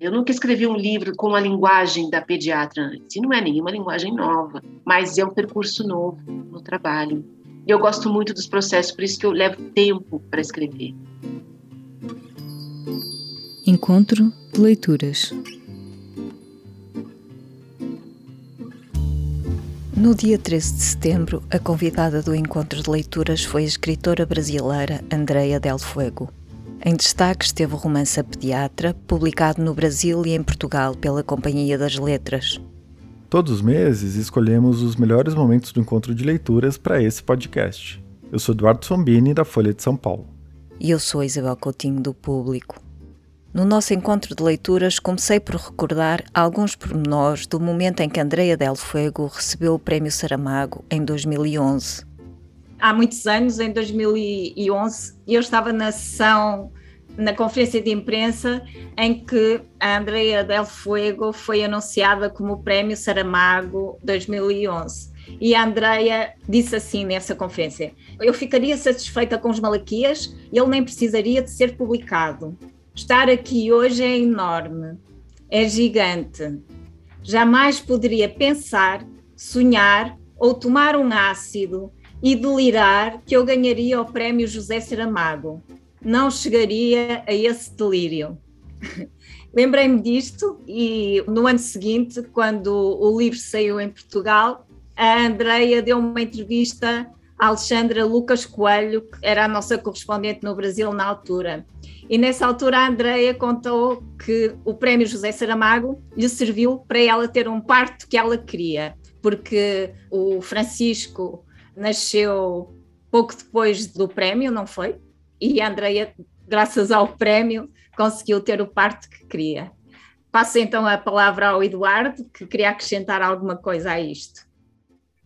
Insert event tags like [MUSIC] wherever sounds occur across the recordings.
Eu nunca escrevi um livro com a linguagem da pediatra antes, e não é nenhuma linguagem nova, mas é um percurso novo no trabalho. E eu gosto muito dos processos, por isso que eu levo tempo para escrever. Encontro de leituras. No dia 13 de setembro, a convidada do encontro de leituras foi a escritora brasileira Andrea Del Fuego. Em destaque esteve o romance A Pediatra, publicado no Brasil e em Portugal pela Companhia das Letras. Todos os meses escolhemos os melhores momentos do encontro de leituras para esse podcast. Eu sou Eduardo Sombini, da Folha de São Paulo. E eu sou Isabel Coutinho, do Público. No nosso encontro de leituras, comecei por recordar alguns pormenores do momento em que Andrea Del Fuego recebeu o Prémio Saramago em 2011. Há muitos anos, em 2011, eu estava na sessão, na conferência de imprensa, em que a Andrea Del Fuego foi anunciada como Prémio Saramago 2011. E a Andrea disse assim nessa conferência: Eu ficaria satisfeita com os Malaquias, ele nem precisaria de ser publicado. Estar aqui hoje é enorme, é gigante. Jamais poderia pensar, sonhar ou tomar um ácido e delirar que eu ganharia o prémio José Saramago. Não chegaria a esse delírio. [LAUGHS] Lembrei-me disto e no ano seguinte, quando o livro saiu em Portugal, a Andreia deu uma entrevista a Alexandra Lucas Coelho, que era a nossa correspondente no Brasil na altura. E nessa altura a Andrea contou que o prémio José Saramago lhe serviu para ela ter um parto que ela queria, porque o Francisco nasceu pouco depois do prémio, não foi? E a Andrea, graças ao prémio, conseguiu ter o parto que queria. Passo então a palavra ao Eduardo, que queria acrescentar alguma coisa a isto.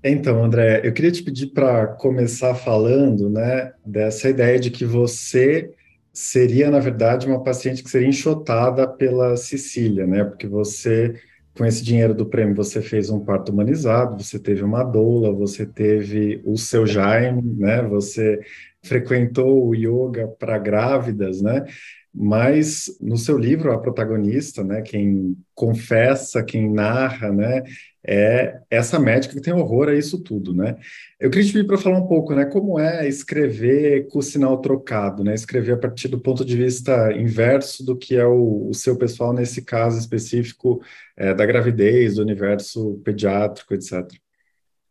Então, André, eu queria te pedir para começar falando, né, dessa ideia de que você seria, na verdade, uma paciente que seria enxotada pela Cecília, né? Porque você, com esse dinheiro do prêmio, você fez um parto humanizado, você teve uma doula, você teve o seu Jaime, né? Você frequentou o yoga para grávidas, né? Mas no seu livro, a protagonista, né, quem confessa, quem narra, né, é essa médica que tem horror a isso tudo, né? Eu queria te pedir para falar um pouco, né, como é escrever com o sinal trocado, né? Escrever a partir do ponto de vista inverso do que é o, o seu pessoal nesse caso específico é, da gravidez, do universo pediátrico, etc.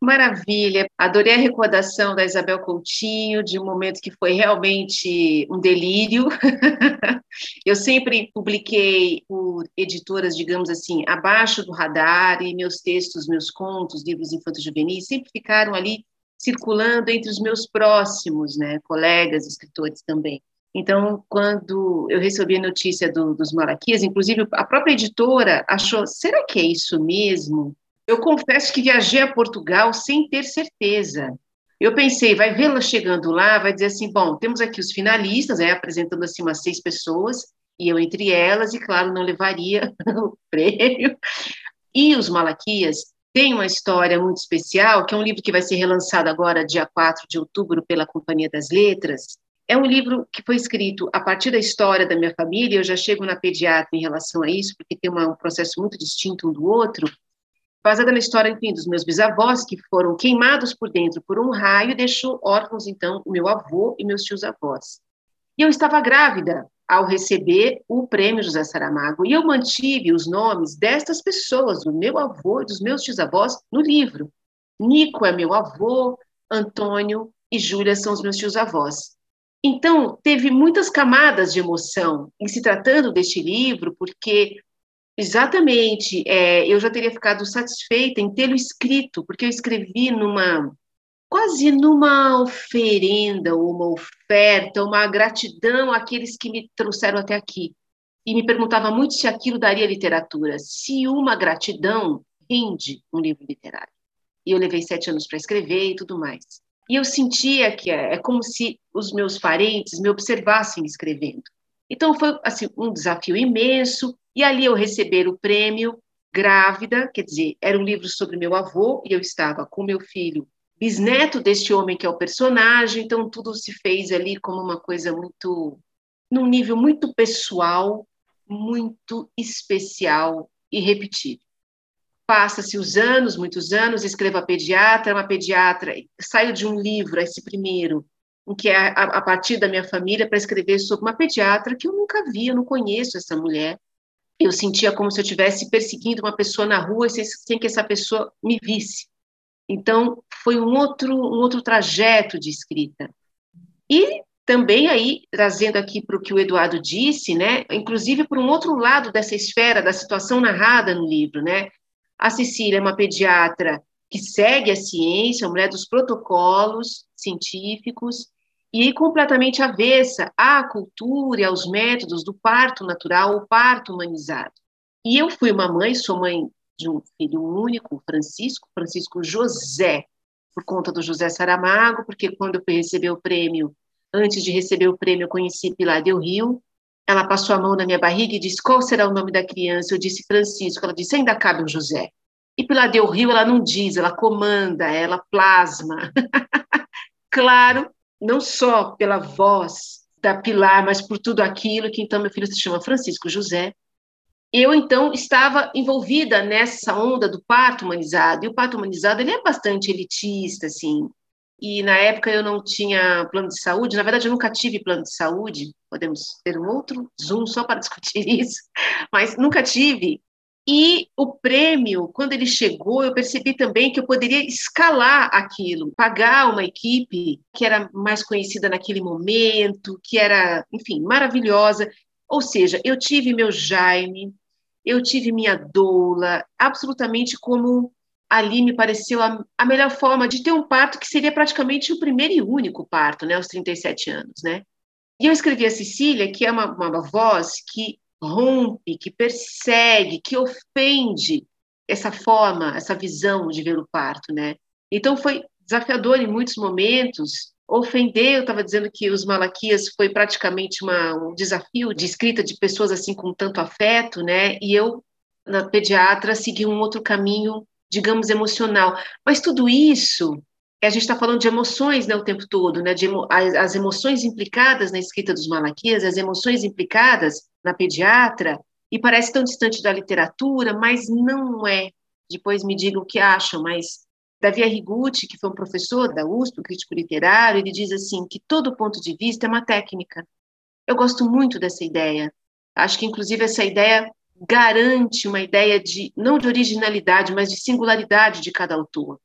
Maravilha, adorei a recordação da Isabel Coutinho, de um momento que foi realmente um delírio. [LAUGHS] Eu sempre publiquei por editoras, digamos assim, abaixo do radar, e meus textos, meus contos, livros infantos juvenis sempre ficaram ali circulando entre os meus próximos, né, colegas, escritores também. Então, quando eu recebi a notícia do, dos Malaquias, inclusive a própria editora achou, será que é isso mesmo? Eu confesso que viajei a Portugal sem ter certeza. Eu pensei, vai vê-la chegando lá, vai dizer assim, bom, temos aqui os finalistas, né, apresentando assim umas seis pessoas, e eu entre elas, e claro, não levaria [LAUGHS] o prêmio. E os Malaquias têm uma história muito especial, que é um livro que vai ser relançado agora, dia 4 de outubro, pela Companhia das Letras. É um livro que foi escrito a partir da história da minha família, eu já chego na pediatra em relação a isso, porque tem uma, um processo muito distinto um do outro, baseada na história, enfim, dos meus bisavós, que foram queimados por dentro por um raio deixou órfãos, então, o meu avô e meus tios-avós. E eu estava grávida ao receber o prêmio José Saramago, e eu mantive os nomes destas pessoas, do meu avô e dos meus tios-avós, no livro. Nico é meu avô, Antônio e Júlia são os meus tios-avós. Então, teve muitas camadas de emoção em se tratando deste livro, porque Exatamente. É, eu já teria ficado satisfeita em tê-lo escrito, porque eu escrevi numa quase numa oferenda, uma oferta, uma gratidão àqueles que me trouxeram até aqui. E me perguntava muito se aquilo daria literatura, se uma gratidão rende um livro literário. E eu levei sete anos para escrever e tudo mais. E eu sentia que é, é como se os meus parentes me observassem escrevendo. Então foi assim um desafio imenso e ali eu receber o prêmio grávida, quer dizer, era um livro sobre meu avô e eu estava com meu filho, bisneto deste homem que é o personagem, então tudo se fez ali como uma coisa muito num nível muito pessoal, muito especial e repetível. Passa-se os anos, muitos anos, escrevo a pediatra, uma pediatra, saio de um livro, esse primeiro, que é a, a partir da minha família, para escrever sobre uma pediatra que eu nunca vi, eu não conheço essa mulher. Eu sentia como se eu estivesse perseguindo uma pessoa na rua sem, sem que essa pessoa me visse. Então, foi um outro, um outro trajeto de escrita. E também aí, trazendo aqui para o que o Eduardo disse, né, inclusive por um outro lado dessa esfera da situação narrada no livro, né, a Cecília é uma pediatra que segue a ciência, mulher dos protocolos científicos, e completamente avessa à cultura e aos métodos do parto natural, o parto humanizado. E eu fui uma mãe, sou mãe de um filho único, Francisco, Francisco José, por conta do José Saramago, porque quando eu recebi o prêmio, antes de receber o prêmio, eu conheci Pilar Del Rio. Ela passou a mão na minha barriga e disse: Qual será o nome da criança? Eu disse: Francisco. Ela disse: Ainda cabe um José. E Pilar Del Rio, ela não diz, ela comanda, ela plasma. [LAUGHS] claro, não só pela voz da Pilar, mas por tudo aquilo que então meu filho se chama Francisco José. Eu então estava envolvida nessa onda do parto humanizado, e o parto humanizado ele é bastante elitista, assim, e na época eu não tinha plano de saúde, na verdade eu nunca tive plano de saúde, podemos ter um outro Zoom só para discutir [LAUGHS] isso, mas nunca tive, e o prêmio, quando ele chegou, eu percebi também que eu poderia escalar aquilo, pagar uma equipe que era mais conhecida naquele momento, que era, enfim, maravilhosa. Ou seja, eu tive meu Jaime, eu tive minha doula, absolutamente como ali me pareceu a, a, melhor forma de ter um parto que seria praticamente o primeiro e único parto, né, aos 37 anos, né? E eu escrevi a Cecília, que é uma, uma voz que rompe, que persegue, que ofende essa forma, essa visão de ver o parto, né? Então foi desafiador em muitos momentos. Ofender, eu estava dizendo que os Malaquias foi praticamente uma, um desafio de escrita de pessoas assim com tanto afeto, né? E eu, na pediatra, segui um outro caminho, digamos, emocional. Mas tudo isso a gente está falando de emoções né, o tempo todo, né, de emo as emoções implicadas na escrita dos Malaquias, as emoções implicadas na pediatra, e parece tão distante da literatura, mas não é. Depois me digam o que acham, mas Davi Arrigucci, que foi um professor da USP, um crítico literário, ele diz assim que todo ponto de vista é uma técnica. Eu gosto muito dessa ideia. Acho que, inclusive, essa ideia garante uma ideia de, não de originalidade, mas de singularidade de cada autor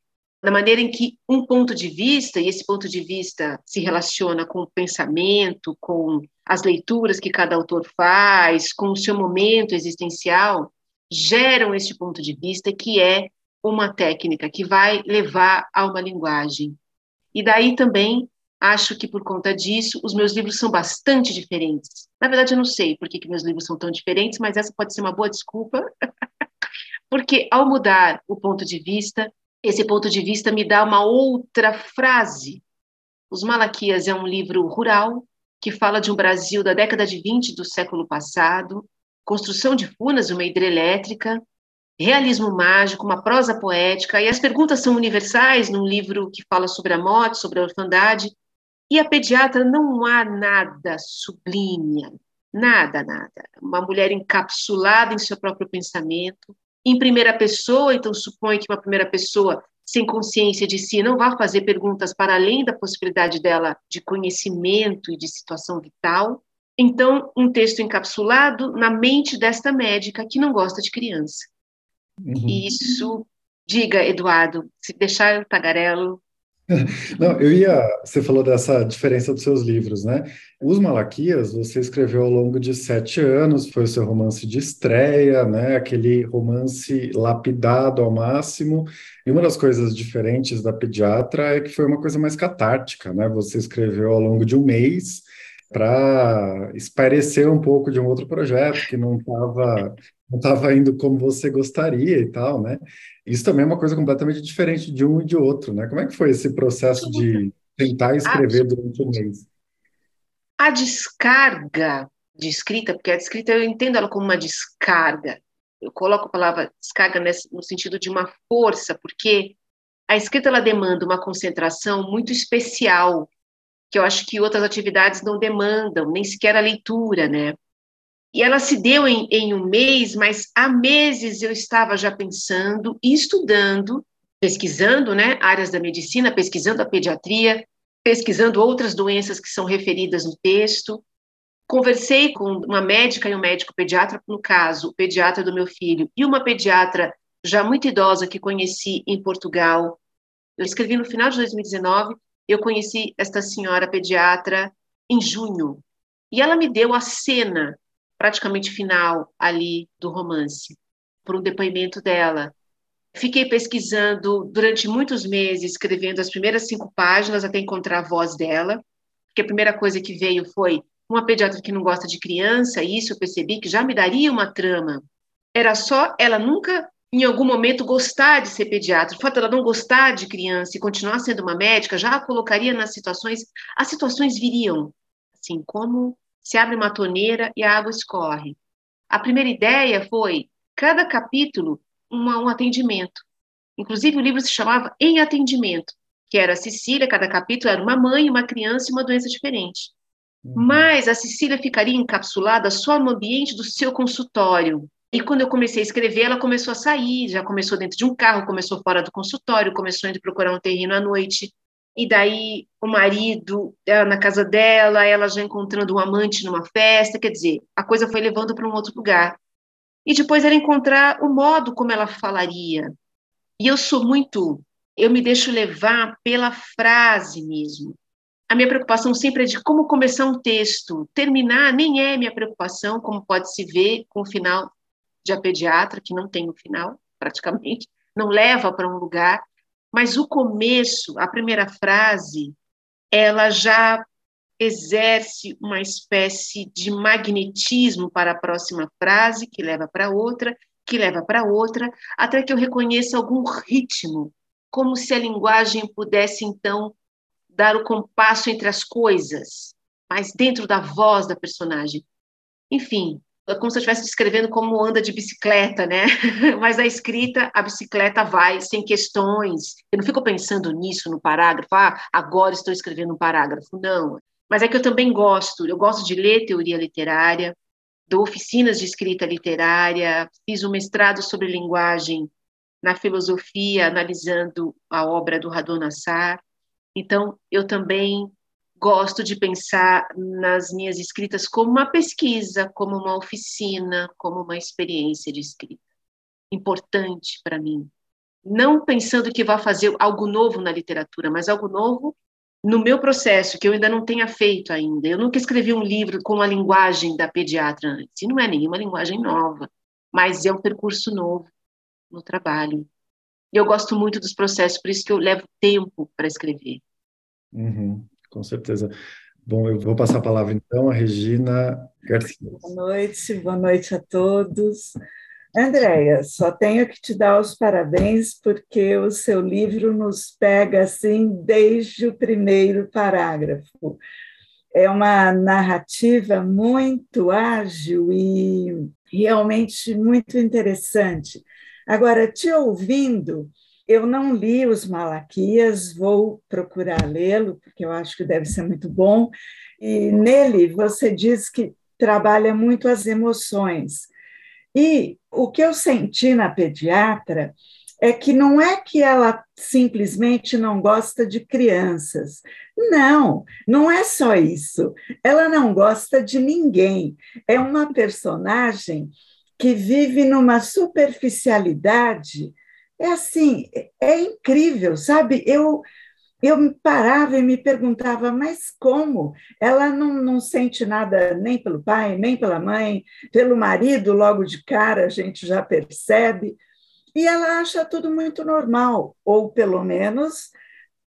na maneira em que um ponto de vista, e esse ponto de vista se relaciona com o pensamento, com as leituras que cada autor faz, com o seu momento existencial, geram esse ponto de vista que é uma técnica que vai levar a uma linguagem. E daí também acho que por conta disso os meus livros são bastante diferentes. Na verdade, eu não sei por que, que meus livros são tão diferentes, mas essa pode ser uma boa desculpa, [LAUGHS] porque ao mudar o ponto de vista, esse ponto de vista me dá uma outra frase. Os Malaquias é um livro rural que fala de um Brasil da década de 20 do século passado, construção de funas, uma hidrelétrica, realismo mágico, uma prosa poética, e as perguntas são universais num livro que fala sobre a morte, sobre a orfandade, e a pediatra não há nada sublime, nada, nada. Uma mulher encapsulada em seu próprio pensamento, em primeira pessoa, então supõe que uma primeira pessoa sem consciência de si não vai fazer perguntas para além da possibilidade dela de conhecimento e de situação vital. Então, um texto encapsulado na mente desta médica que não gosta de criança. Uhum. Isso, diga, Eduardo, se deixar eu tagarelo, [LAUGHS] Não, eu ia. Você falou dessa diferença dos seus livros, né? Os Malaquias, você escreveu ao longo de sete anos, foi o seu romance de estreia, né? Aquele romance lapidado ao máximo. E uma das coisas diferentes da pediatra é que foi uma coisa mais catártica, né? Você escreveu ao longo de um mês para esparecer um pouco de um outro projeto que não estava não estava indo como você gostaria e tal, né? Isso também é uma coisa completamente diferente de um e de outro, né? Como é que foi esse processo de tentar escrever durante um mês? A descarga de escrita, porque a escrita eu entendo ela como uma descarga. Eu coloco a palavra descarga nesse, no sentido de uma força, porque a escrita ela demanda uma concentração muito especial, que eu acho que outras atividades não demandam, nem sequer a leitura, né? E ela se deu em, em um mês, mas há meses eu estava já pensando e estudando, pesquisando né, áreas da medicina, pesquisando a pediatria, pesquisando outras doenças que são referidas no texto. Conversei com uma médica e um médico pediatra, no caso, o pediatra do meu filho, e uma pediatra já muito idosa que conheci em Portugal. Eu escrevi no final de 2019, eu conheci esta senhora pediatra em junho, e ela me deu a cena praticamente final ali do romance, por um depoimento dela. Fiquei pesquisando durante muitos meses, escrevendo as primeiras cinco páginas até encontrar a voz dela, porque a primeira coisa que veio foi uma pediatra que não gosta de criança, e isso eu percebi que já me daria uma trama. Era só ela nunca, em algum momento, gostar de ser pediatra. O fato dela não gostar de criança e continuar sendo uma médica já a colocaria nas situações, as situações viriam, assim, como se abre uma torneira e a água escorre. A primeira ideia foi cada capítulo uma, um atendimento. Inclusive, o livro se chamava Em Atendimento, que era a Cecília, cada capítulo era uma mãe, uma criança e uma doença diferente. Uhum. Mas a Cecília ficaria encapsulada só no ambiente do seu consultório. E quando eu comecei a escrever, ela começou a sair, já começou dentro de um carro, começou fora do consultório, começou ir procurar um terreno à noite. E daí o marido na casa dela, ela já encontrando um amante numa festa, quer dizer, a coisa foi levando para um outro lugar e depois era encontrar o modo como ela falaria. E eu sou muito, eu me deixo levar pela frase mesmo. A minha preocupação sempre é de como começar um texto. Terminar nem é minha preocupação, como pode se ver com o final de A Pediatra, que não tem o um final, praticamente, não leva para um lugar, mas o começo, a primeira frase, ela já exerce uma espécie de magnetismo para a próxima frase, que leva para outra, que leva para outra, até que eu reconheça algum ritmo, como se a linguagem pudesse, então, dar o compasso entre as coisas, mas dentro da voz da personagem. Enfim, como se eu estivesse descrevendo como anda de bicicleta, né? [LAUGHS] Mas a escrita, a bicicleta vai sem questões. Eu não fico pensando nisso no parágrafo, ah, agora estou escrevendo um parágrafo. Não, mas é que eu também gosto, eu gosto de ler teoria literária, dou oficinas de escrita literária, fiz um mestrado sobre linguagem na filosofia, analisando a obra do Radon Nassar. Então, eu também gosto de pensar nas minhas escritas como uma pesquisa, como uma oficina, como uma experiência de escrita. Importante para mim. Não pensando que vá fazer algo novo na literatura, mas algo novo no meu processo, que eu ainda não tenha feito ainda. Eu nunca escrevi um livro com a linguagem da pediatra antes, e não é nenhuma linguagem nova, mas é um percurso novo no trabalho. E eu gosto muito dos processos, por isso que eu levo tempo para escrever. Uhum, com certeza. Bom, eu vou passar a palavra então a Regina Garcia. Boa noite, boa noite a todos. Andréia, só tenho que te dar os parabéns porque o seu livro nos pega assim desde o primeiro parágrafo. É uma narrativa muito ágil e realmente muito interessante. Agora, te ouvindo, eu não li os Malaquias, vou procurar lê-lo, porque eu acho que deve ser muito bom. E nele você diz que trabalha muito as emoções. E o que eu senti na pediatra é que não é que ela simplesmente não gosta de crianças. Não, não é só isso. Ela não gosta de ninguém. É uma personagem que vive numa superficialidade. É assim, é incrível, sabe? Eu eu parava e me perguntava, mas como? Ela não, não sente nada nem pelo pai, nem pela mãe, pelo marido, logo de cara a gente já percebe. E ela acha tudo muito normal, ou pelo menos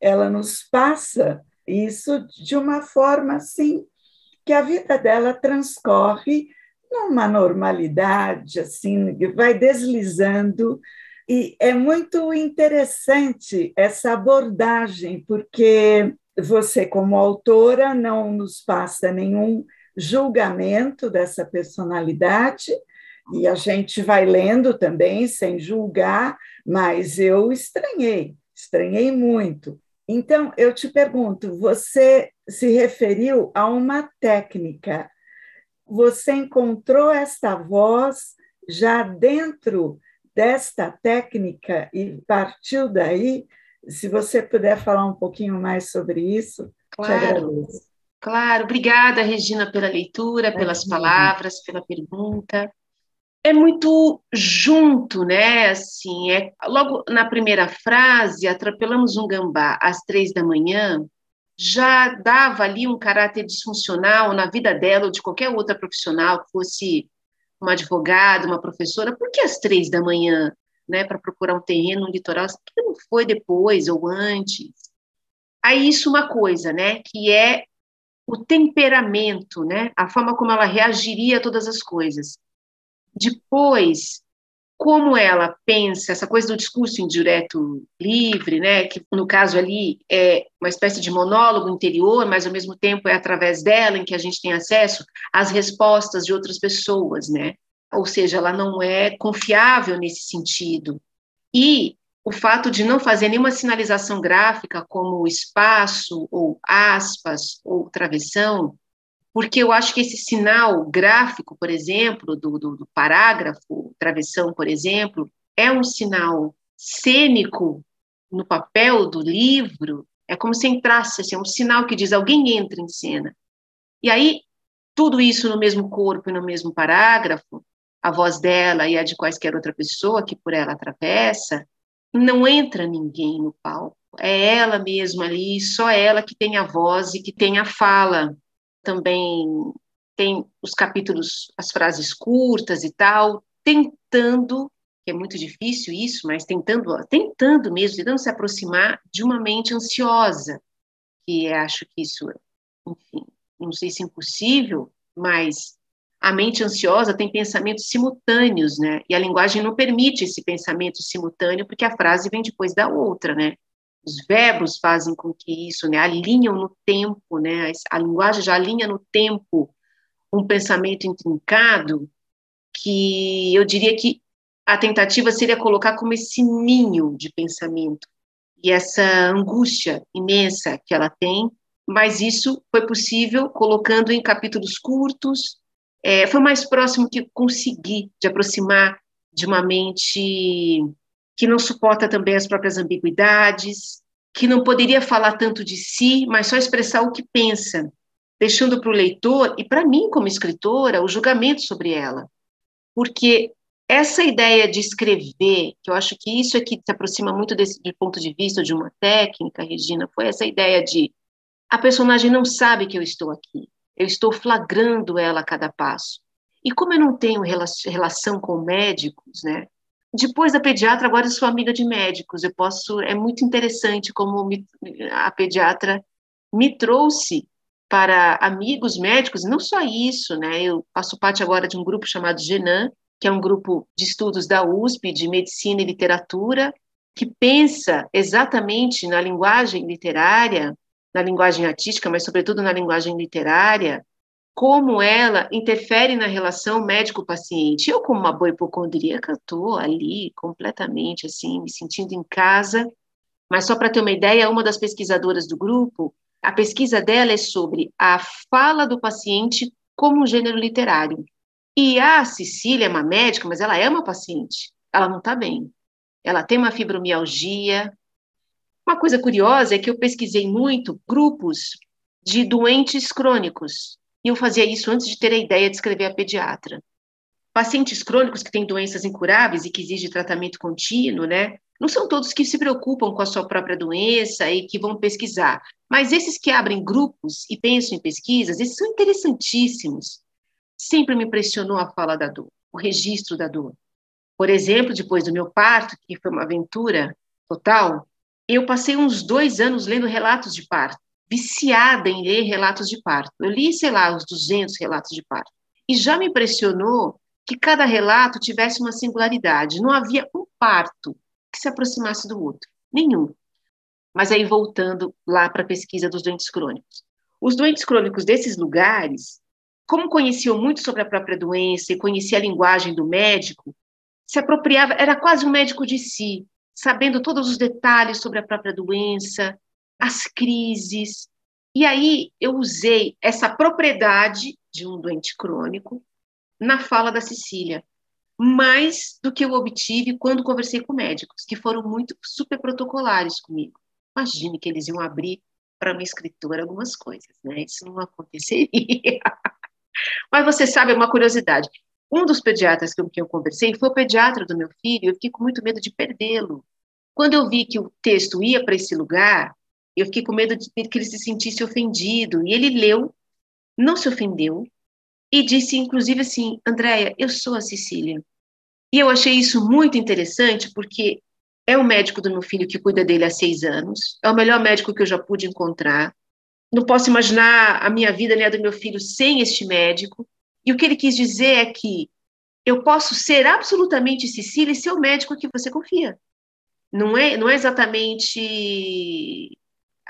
ela nos passa isso de uma forma assim, que a vida dela transcorre numa normalidade, assim, vai deslizando e é muito interessante essa abordagem, porque você, como autora, não nos passa nenhum julgamento dessa personalidade, e a gente vai lendo também sem julgar, mas eu estranhei, estranhei muito. Então, eu te pergunto: você se referiu a uma técnica você encontrou esta voz já dentro desta técnica e partiu daí? Se você puder falar um pouquinho mais sobre isso, claro. te agradeço. Claro, obrigada, Regina, pela leitura, pelas palavras, pela pergunta. É muito junto, né? Assim, é logo na primeira frase, atropelamos um gambá às três da manhã, já dava ali um caráter disfuncional na vida dela ou de qualquer outra profissional, que fosse uma advogada, uma professora, por que às três da manhã, né, para procurar um terreno no litoral? Por que não foi depois ou antes? Aí isso uma coisa, né, que é o temperamento, né, a forma como ela reagiria a todas as coisas. Depois, como ela pensa, essa coisa do discurso indireto livre, né, que no caso ali é uma espécie de monólogo interior, mas ao mesmo tempo é através dela em que a gente tem acesso às respostas de outras pessoas, né? Ou seja, ela não é confiável nesse sentido. E o fato de não fazer nenhuma sinalização gráfica como espaço ou aspas ou travessão porque eu acho que esse sinal gráfico, por exemplo, do, do, do parágrafo, travessão, por exemplo, é um sinal cênico no papel do livro, é como se entrasse, assim, é um sinal que diz alguém entra em cena. E aí, tudo isso no mesmo corpo e no mesmo parágrafo, a voz dela e a de quaisquer outra pessoa que por ela atravessa, não entra ninguém no palco. É ela mesma ali, só ela que tem a voz e que tem a fala também tem os capítulos, as frases curtas e tal, tentando, que é muito difícil isso, mas tentando, tentando mesmo, tentando se aproximar de uma mente ansiosa, que acho que isso, enfim, não sei se é impossível, mas a mente ansiosa tem pensamentos simultâneos, né? E a linguagem não permite esse pensamento simultâneo, porque a frase vem depois da outra, né? Os verbos fazem com que isso, né, alinham no tempo, né, a linguagem já alinha no tempo um pensamento intrincado que eu diria que a tentativa seria colocar como esse ninho de pensamento e essa angústia imensa que ela tem, mas isso foi possível colocando em capítulos curtos, é, foi mais próximo que consegui de aproximar de uma mente que não suporta também as próprias ambiguidades, que não poderia falar tanto de si, mas só expressar o que pensa, deixando para o leitor e para mim, como escritora, o julgamento sobre ela. Porque essa ideia de escrever, que eu acho que isso é que se aproxima muito desse do ponto de vista de uma técnica, Regina, foi essa ideia de a personagem não sabe que eu estou aqui, eu estou flagrando ela a cada passo. E como eu não tenho relação com médicos, né, depois da pediatra, agora eu sou amiga de médicos. Eu posso, é muito interessante como me, a pediatra me trouxe para amigos médicos, não só isso, né? Eu faço parte agora de um grupo chamado Genan, que é um grupo de estudos da USP de medicina e literatura, que pensa exatamente na linguagem literária, na linguagem artística, mas sobretudo na linguagem literária, como ela interfere na relação médico-paciente. Eu, como uma boa hipocondríaca, estou ali completamente assim, me sentindo em casa. Mas só para ter uma ideia, uma das pesquisadoras do grupo, a pesquisa dela é sobre a fala do paciente como um gênero literário. E a Cecília é uma médica, mas ela é uma paciente. Ela não está bem. Ela tem uma fibromialgia. Uma coisa curiosa é que eu pesquisei muito grupos de doentes crônicos, e eu fazia isso antes de ter a ideia de escrever a pediatra. Pacientes crônicos que têm doenças incuráveis e que exigem tratamento contínuo, né? Não são todos que se preocupam com a sua própria doença e que vão pesquisar, mas esses que abrem grupos e pensam em pesquisas, esses são interessantíssimos. Sempre me impressionou a fala da dor, o registro da dor. Por exemplo, depois do meu parto, que foi uma aventura total, eu passei uns dois anos lendo relatos de parto viciada em ler relatos de parto. Eu li, sei lá, uns 200 relatos de parto. E já me impressionou que cada relato tivesse uma singularidade. Não havia um parto que se aproximasse do outro. Nenhum. Mas aí, voltando lá para a pesquisa dos doentes crônicos. Os doentes crônicos desses lugares, como conheciam muito sobre a própria doença e conheciam a linguagem do médico, se apropriava, era quase um médico de si, sabendo todos os detalhes sobre a própria doença, as crises. E aí eu usei essa propriedade de um doente crônico na fala da Cecília, mais do que eu obtive quando conversei com médicos, que foram muito super protocolares comigo. Imagine que eles iam abrir para uma escritora algumas coisas, né? Isso não aconteceria. [LAUGHS] Mas você sabe, é uma curiosidade. Um dos pediatras com quem eu conversei foi o pediatra do meu filho, eu fiquei com muito medo de perdê-lo. Quando eu vi que o texto ia para esse lugar, eu fiquei com medo de que ele se sentisse ofendido. E ele leu, não se ofendeu, e disse, inclusive, assim: Andréia, eu sou a Cecília. E eu achei isso muito interessante, porque é o médico do meu filho que cuida dele há seis anos, é o melhor médico que eu já pude encontrar. Não posso imaginar a minha vida nem a do meu filho sem este médico. E o que ele quis dizer é que eu posso ser absolutamente Cecília e ser o médico que você confia. Não é, não é exatamente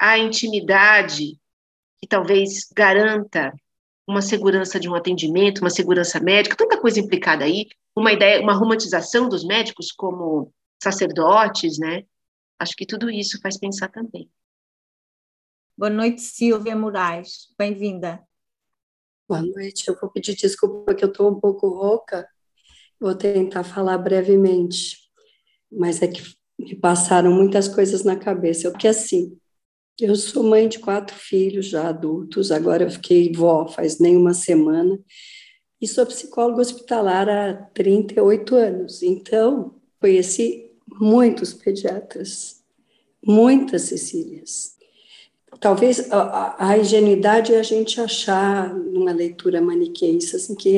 a intimidade que talvez garanta uma segurança de um atendimento, uma segurança médica, tanta coisa implicada aí, uma ideia, uma romantização dos médicos como sacerdotes, né? Acho que tudo isso faz pensar também. Boa noite, Silvia Moraes. Bem-vinda. Boa noite. Eu vou pedir desculpa que eu estou um pouco rouca. Vou tentar falar brevemente, mas é que me passaram muitas coisas na cabeça. Porque assim, eu sou mãe de quatro filhos já adultos, agora eu fiquei vó faz nem uma semana, e sou psicóloga hospitalar há 38 anos. Então, conheci muitos pediatras, muitas Cecílias. Talvez a, a, ingenuidade é a gente achar, numa leitura maniqueísta, assim, que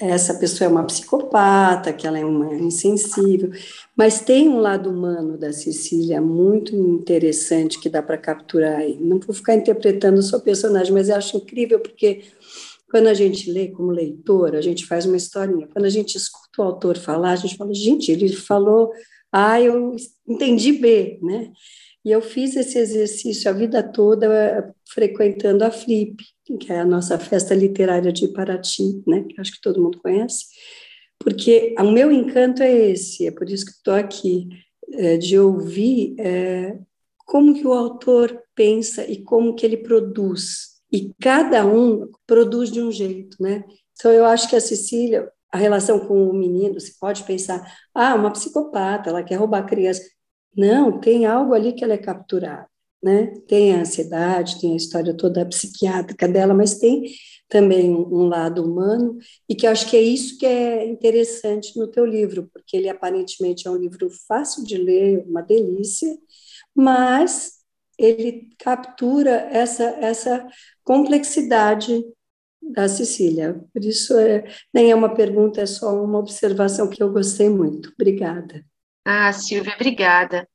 essa pessoa é uma psicopata, que ela é uma insensível, mas tem um lado humano da Cecília muito interessante que dá para capturar. Não vou ficar interpretando o seu personagem, mas eu acho incrível porque quando a gente lê como leitor, a gente faz uma historinha. Quando a gente escuta o autor falar, a gente fala, gente, ele falou A, eu entendi B, né? E eu fiz esse exercício a vida toda frequentando a Flip, que é a nossa festa literária de Paraty, né? Que acho que todo mundo conhece, porque o meu encanto é esse, é por isso que estou aqui, é, de ouvir é, como que o autor pensa e como que ele produz e cada um produz de um jeito, né? Então eu acho que a Cecília, a relação com o menino, se pode pensar, ah, uma psicopata, ela quer roubar criança. Não, tem algo ali que ela é capturada, né? Tem a ansiedade, tem a história toda psiquiátrica dela, mas tem também um lado humano e que acho que é isso que é interessante no teu livro, porque ele aparentemente é um livro fácil de ler, uma delícia, mas ele captura essa essa complexidade da Cecília. Por isso, é, nem é uma pergunta, é só uma observação que eu gostei muito. Obrigada. Ah, Silvia, obrigada.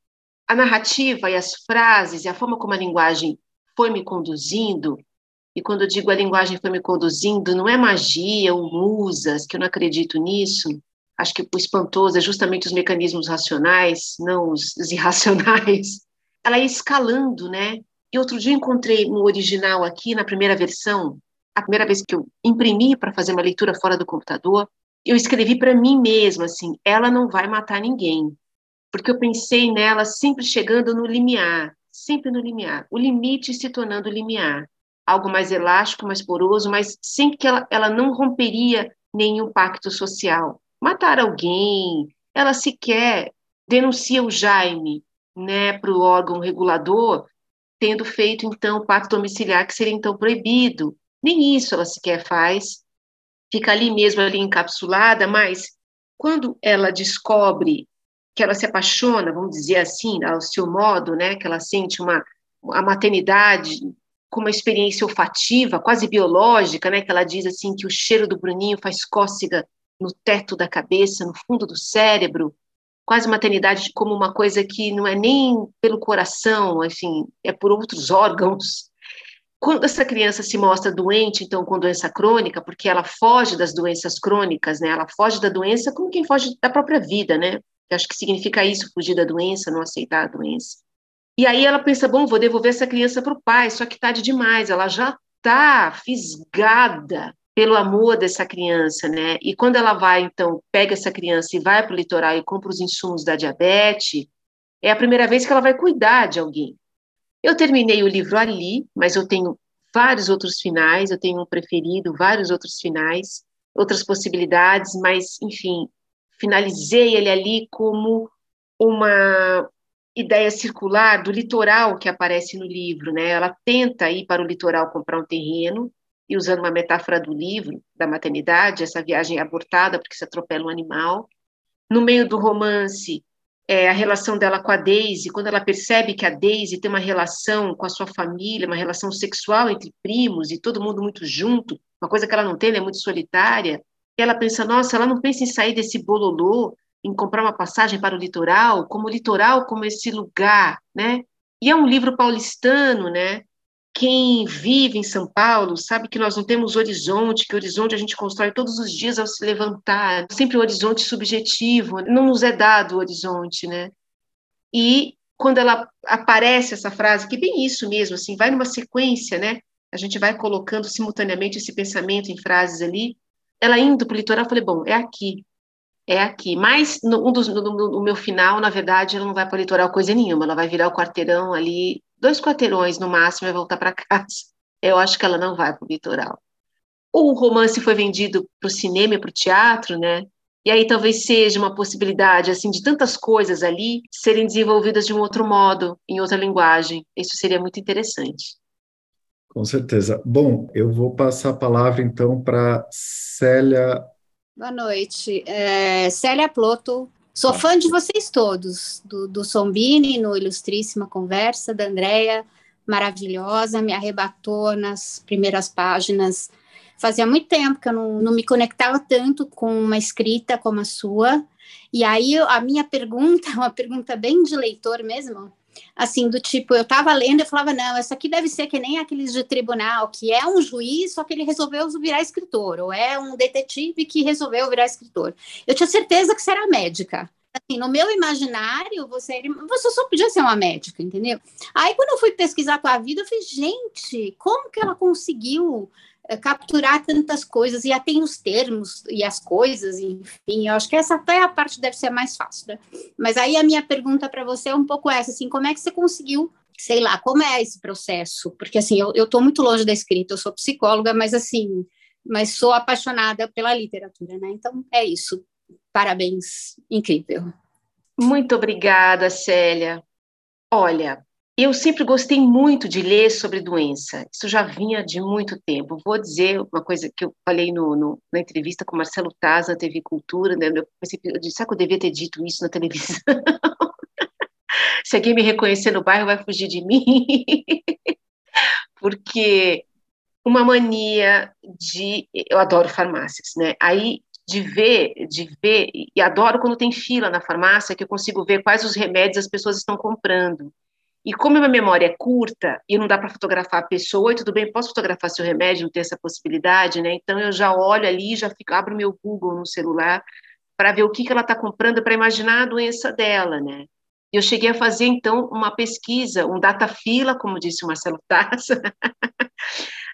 A narrativa e as frases e a forma como a linguagem foi me conduzindo, e quando eu digo a linguagem foi me conduzindo, não é magia ou musas, que eu não acredito nisso. Acho que o espantoso é justamente os mecanismos racionais, não os, os irracionais. Ela ia escalando, né? E outro dia encontrei no original aqui, na primeira versão, a primeira vez que eu imprimi para fazer uma leitura fora do computador, eu escrevi para mim mesma assim: ela não vai matar ninguém, porque eu pensei nela sempre chegando no limiar, sempre no limiar, o limite se tornando limiar, algo mais elástico, mais poroso, mas sem que ela, ela não romperia nenhum pacto social. Matar alguém, ela sequer denuncia o Jaime, né, para o órgão regulador tendo feito, então, o pacto domiciliar, que seria, então, proibido. Nem isso ela sequer faz, fica ali mesmo, ali encapsulada, mas quando ela descobre que ela se apaixona, vamos dizer assim, ao seu modo, né, que ela sente uma a maternidade com uma experiência olfativa, quase biológica, né, que ela diz assim que o cheiro do Bruninho faz cócega no teto da cabeça, no fundo do cérebro, quase maternidade como uma coisa que não é nem pelo coração, enfim, é por outros [LAUGHS] órgãos. Quando essa criança se mostra doente, então com doença crônica, porque ela foge das doenças crônicas, né? Ela foge da doença como quem foge da própria vida, né? Eu acho que significa isso, fugir da doença, não aceitar a doença. E aí ela pensa, bom, vou devolver essa criança para o pai, só que tarde demais, ela já está fisgada pelo amor dessa criança, né? E quando ela vai, então, pega essa criança e vai para o litoral e compra os insumos da diabetes, é a primeira vez que ela vai cuidar de alguém. Eu terminei o livro ali, mas eu tenho vários outros finais, eu tenho um preferido, vários outros finais, outras possibilidades, mas, enfim, finalizei ele ali como uma ideia circular do litoral que aparece no livro, né? Ela tenta ir para o litoral comprar um terreno e usando uma metáfora do livro da maternidade, essa viagem é abortada porque se atropela um animal. No meio do romance, é, a relação dela com a Daisy, quando ela percebe que a Daisy tem uma relação com a sua família, uma relação sexual entre primos e todo mundo muito junto, uma coisa que ela não tem, ela é muito solitária, ela pensa, nossa, ela não pensa em sair desse bololô, em comprar uma passagem para o litoral, como o litoral como esse lugar, né? E é um livro paulistano, né? Quem vive em São Paulo sabe que nós não temos horizonte, que horizonte a gente constrói todos os dias ao se levantar, sempre o horizonte subjetivo, não nos é dado o horizonte, né? E quando ela aparece essa frase, que bem isso mesmo, assim, vai numa sequência, né? A gente vai colocando simultaneamente esse pensamento em frases ali. Ela indo para o litoral, eu falei, bom, é aqui, é aqui. Mas no, um dos, no, no, meu final, na verdade, ela não vai para o litoral coisa nenhuma, ela vai virar o quarteirão ali, dois quarteirões no máximo, e voltar para [LAUGHS] casa. Eu acho que ela não vai para o litoral. O romance foi vendido para o cinema e para o teatro, né? E aí talvez seja uma possibilidade, assim, de tantas coisas ali serem desenvolvidas de um outro modo, em outra linguagem. Isso seria muito interessante. Com certeza. Bom, eu vou passar a palavra então para Célia Boa noite. É, Célia Ploto. Sou fã de vocês todos, do, do Sombini no Ilustríssima Conversa, da Andrea, maravilhosa, me arrebatou nas primeiras páginas. Fazia muito tempo que eu não, não me conectava tanto com uma escrita como a sua. E aí a minha pergunta, [LAUGHS] uma pergunta bem de leitor mesmo, assim, do tipo, eu estava lendo e falava, não, essa aqui deve ser que nem aqueles de tribunal, que é um juiz, só que ele resolveu virar escritor, ou é um detetive que resolveu virar escritor. Eu tinha certeza que você era médica. Assim, no meu imaginário, você, você só podia ser uma médica, entendeu? Aí, quando eu fui pesquisar a tua vida, eu falei, gente, como que ela conseguiu capturar tantas coisas e até os termos e as coisas, enfim, eu acho que essa até a parte deve ser mais fácil, né? Mas aí a minha pergunta para você é um pouco essa, assim, como é que você conseguiu, sei lá, como é esse processo? Porque, assim, eu, tô muito longe da escrita, eu sou psicóloga, mas, assim, mas sou apaixonada pela literatura, né? Então, é isso. Parabéns, incrível. Muito obrigada, Célia. Olha, eu sempre gostei muito de ler sobre doença, isso já vinha de muito tempo. Vou dizer uma coisa que eu falei no, no, na entrevista com Marcelo Taz na TV Cultura, né? eu, pensei, eu disse, será que eu devia ter dito isso na televisão? [LAUGHS] Se alguém me reconhecer no bairro, vai fugir de mim. [LAUGHS] Porque uma mania de. Eu adoro farmácias, né? Aí de ver, de ver, e adoro quando tem fila na farmácia, que eu consigo ver quais os remédios as pessoas estão comprando. E como a minha memória é curta e não dá para fotografar a pessoa, e tudo bem, posso fotografar seu remédio, não tem essa possibilidade, né? Então eu já olho ali, já fico, abro meu Google no celular para ver o que, que ela está comprando para imaginar a doença dela, né? E eu cheguei a fazer então uma pesquisa, um data fila, como disse o Marcelo [LAUGHS] Taça,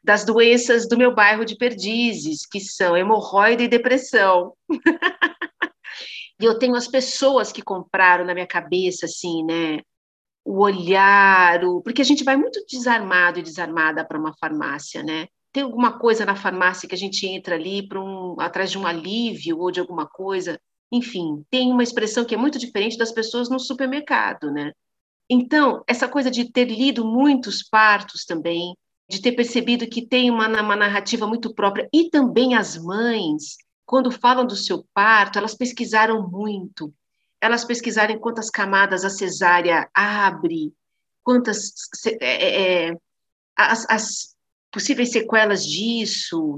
das doenças do meu bairro de Perdizes, que são hemorroida e depressão. [LAUGHS] e eu tenho as pessoas que compraram na minha cabeça, assim, né? O olhar, o... porque a gente vai muito desarmado e desarmada para uma farmácia, né? Tem alguma coisa na farmácia que a gente entra ali para um atrás de um alívio ou de alguma coisa. Enfim, tem uma expressão que é muito diferente das pessoas no supermercado, né? Então, essa coisa de ter lido muitos partos também, de ter percebido que tem uma, uma narrativa muito própria, e também as mães, quando falam do seu parto, elas pesquisaram muito, elas pesquisarem quantas camadas a cesárea abre, quantas é, é, é, as, as possíveis sequelas disso,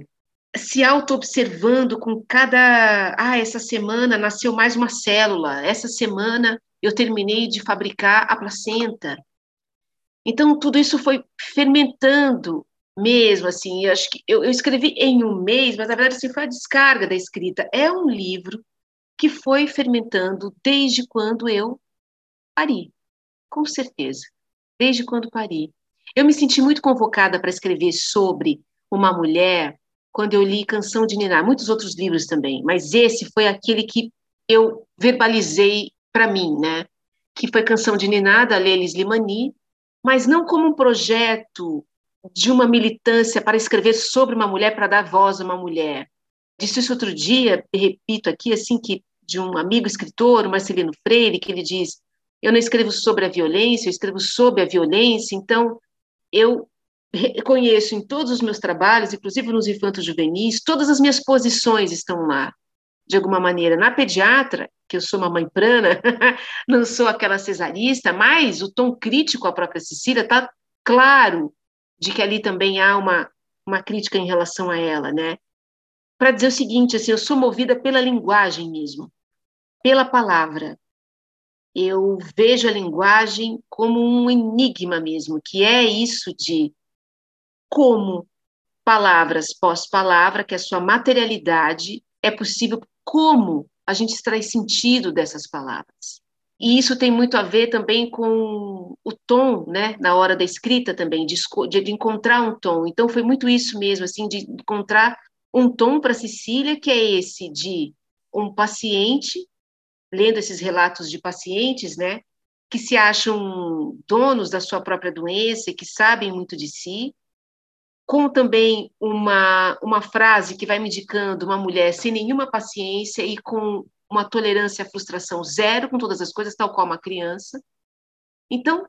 se auto-observando com cada. Ah, essa semana nasceu mais uma célula, essa semana eu terminei de fabricar a placenta. Então, tudo isso foi fermentando mesmo, assim, eu acho que eu, eu escrevi em um mês, mas na verdade assim, foi a descarga da escrita. É um livro que foi fermentando desde quando eu pari, com certeza, desde quando pari. Eu me senti muito convocada para escrever sobre uma mulher quando eu li Canção de Niná, muitos outros livros também, mas esse foi aquele que eu verbalizei para mim, né? Que foi Canção de Niná, da Lelis Limani, mas não como um projeto de uma militância para escrever sobre uma mulher, para dar voz a uma mulher. Disse isso outro dia, repito aqui, assim, que de um amigo escritor, Marcelino Freire, que ele diz: Eu não escrevo sobre a violência, eu escrevo sobre a violência, então eu reconheço em todos os meus trabalhos, inclusive nos infantos juvenis, todas as minhas posições estão lá, de alguma maneira. Na pediatra, que eu sou uma mãe prana, [LAUGHS] não sou aquela cesarista, mas o tom crítico à própria Cecília está claro de que ali também há uma, uma crítica em relação a ela, né? Para dizer o seguinte, assim, eu sou movida pela linguagem mesmo, pela palavra. Eu vejo a linguagem como um enigma mesmo, que é isso de como palavras pós-palavra, que é a sua materialidade, é possível como a gente extrai sentido dessas palavras. E isso tem muito a ver também com o tom, né, na hora da escrita também, de, de encontrar um tom. Então foi muito isso mesmo, assim, de encontrar um tom para Cecília que é esse de um paciente lendo esses relatos de pacientes, né, que se acham donos da sua própria doença e que sabem muito de si, com também uma, uma frase que vai me indicando uma mulher sem nenhuma paciência e com uma tolerância à frustração zero com todas as coisas, tal qual uma criança. Então,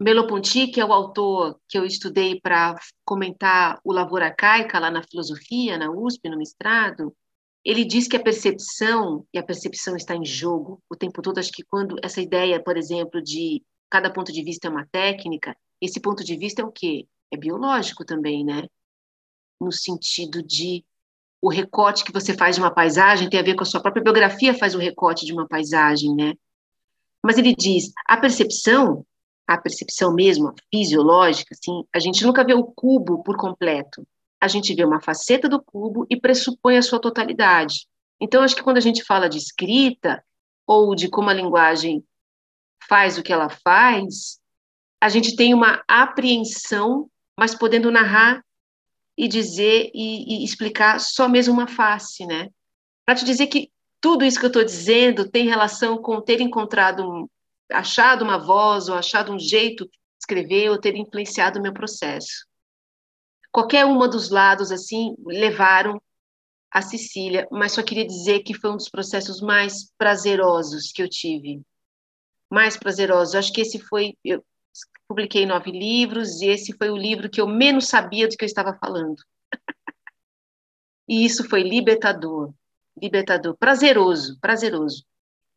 Merleau-Ponty, que é o autor que eu estudei para comentar o Lavoura Arcaica lá na filosofia, na USP, no mestrado, ele diz que a percepção, e a percepção está em jogo o tempo todo, acho que quando essa ideia, por exemplo, de cada ponto de vista é uma técnica, esse ponto de vista é o quê? é biológico também, né? No sentido de o recorte que você faz de uma paisagem tem a ver com a sua própria biografia, faz o recorte de uma paisagem, né? Mas ele diz, a percepção, a percepção mesmo, a fisiológica, assim, a gente nunca vê o cubo por completo. A gente vê uma faceta do cubo e pressupõe a sua totalidade. Então, acho que quando a gente fala de escrita, ou de como a linguagem faz o que ela faz, a gente tem uma apreensão mas podendo narrar e dizer e, e explicar só mesmo uma face, né? Para te dizer que tudo isso que eu estou dizendo tem relação com ter encontrado, um, achado uma voz ou achado um jeito de escrever ou ter influenciado o meu processo. Qualquer uma dos lados, assim, levaram a Cecília, mas só queria dizer que foi um dos processos mais prazerosos que eu tive. Mais prazerosos. Acho que esse foi, eu, publiquei nove livros, e esse foi o livro que eu menos sabia do que eu estava falando. e isso foi libertador, libertador, prazeroso, prazeroso.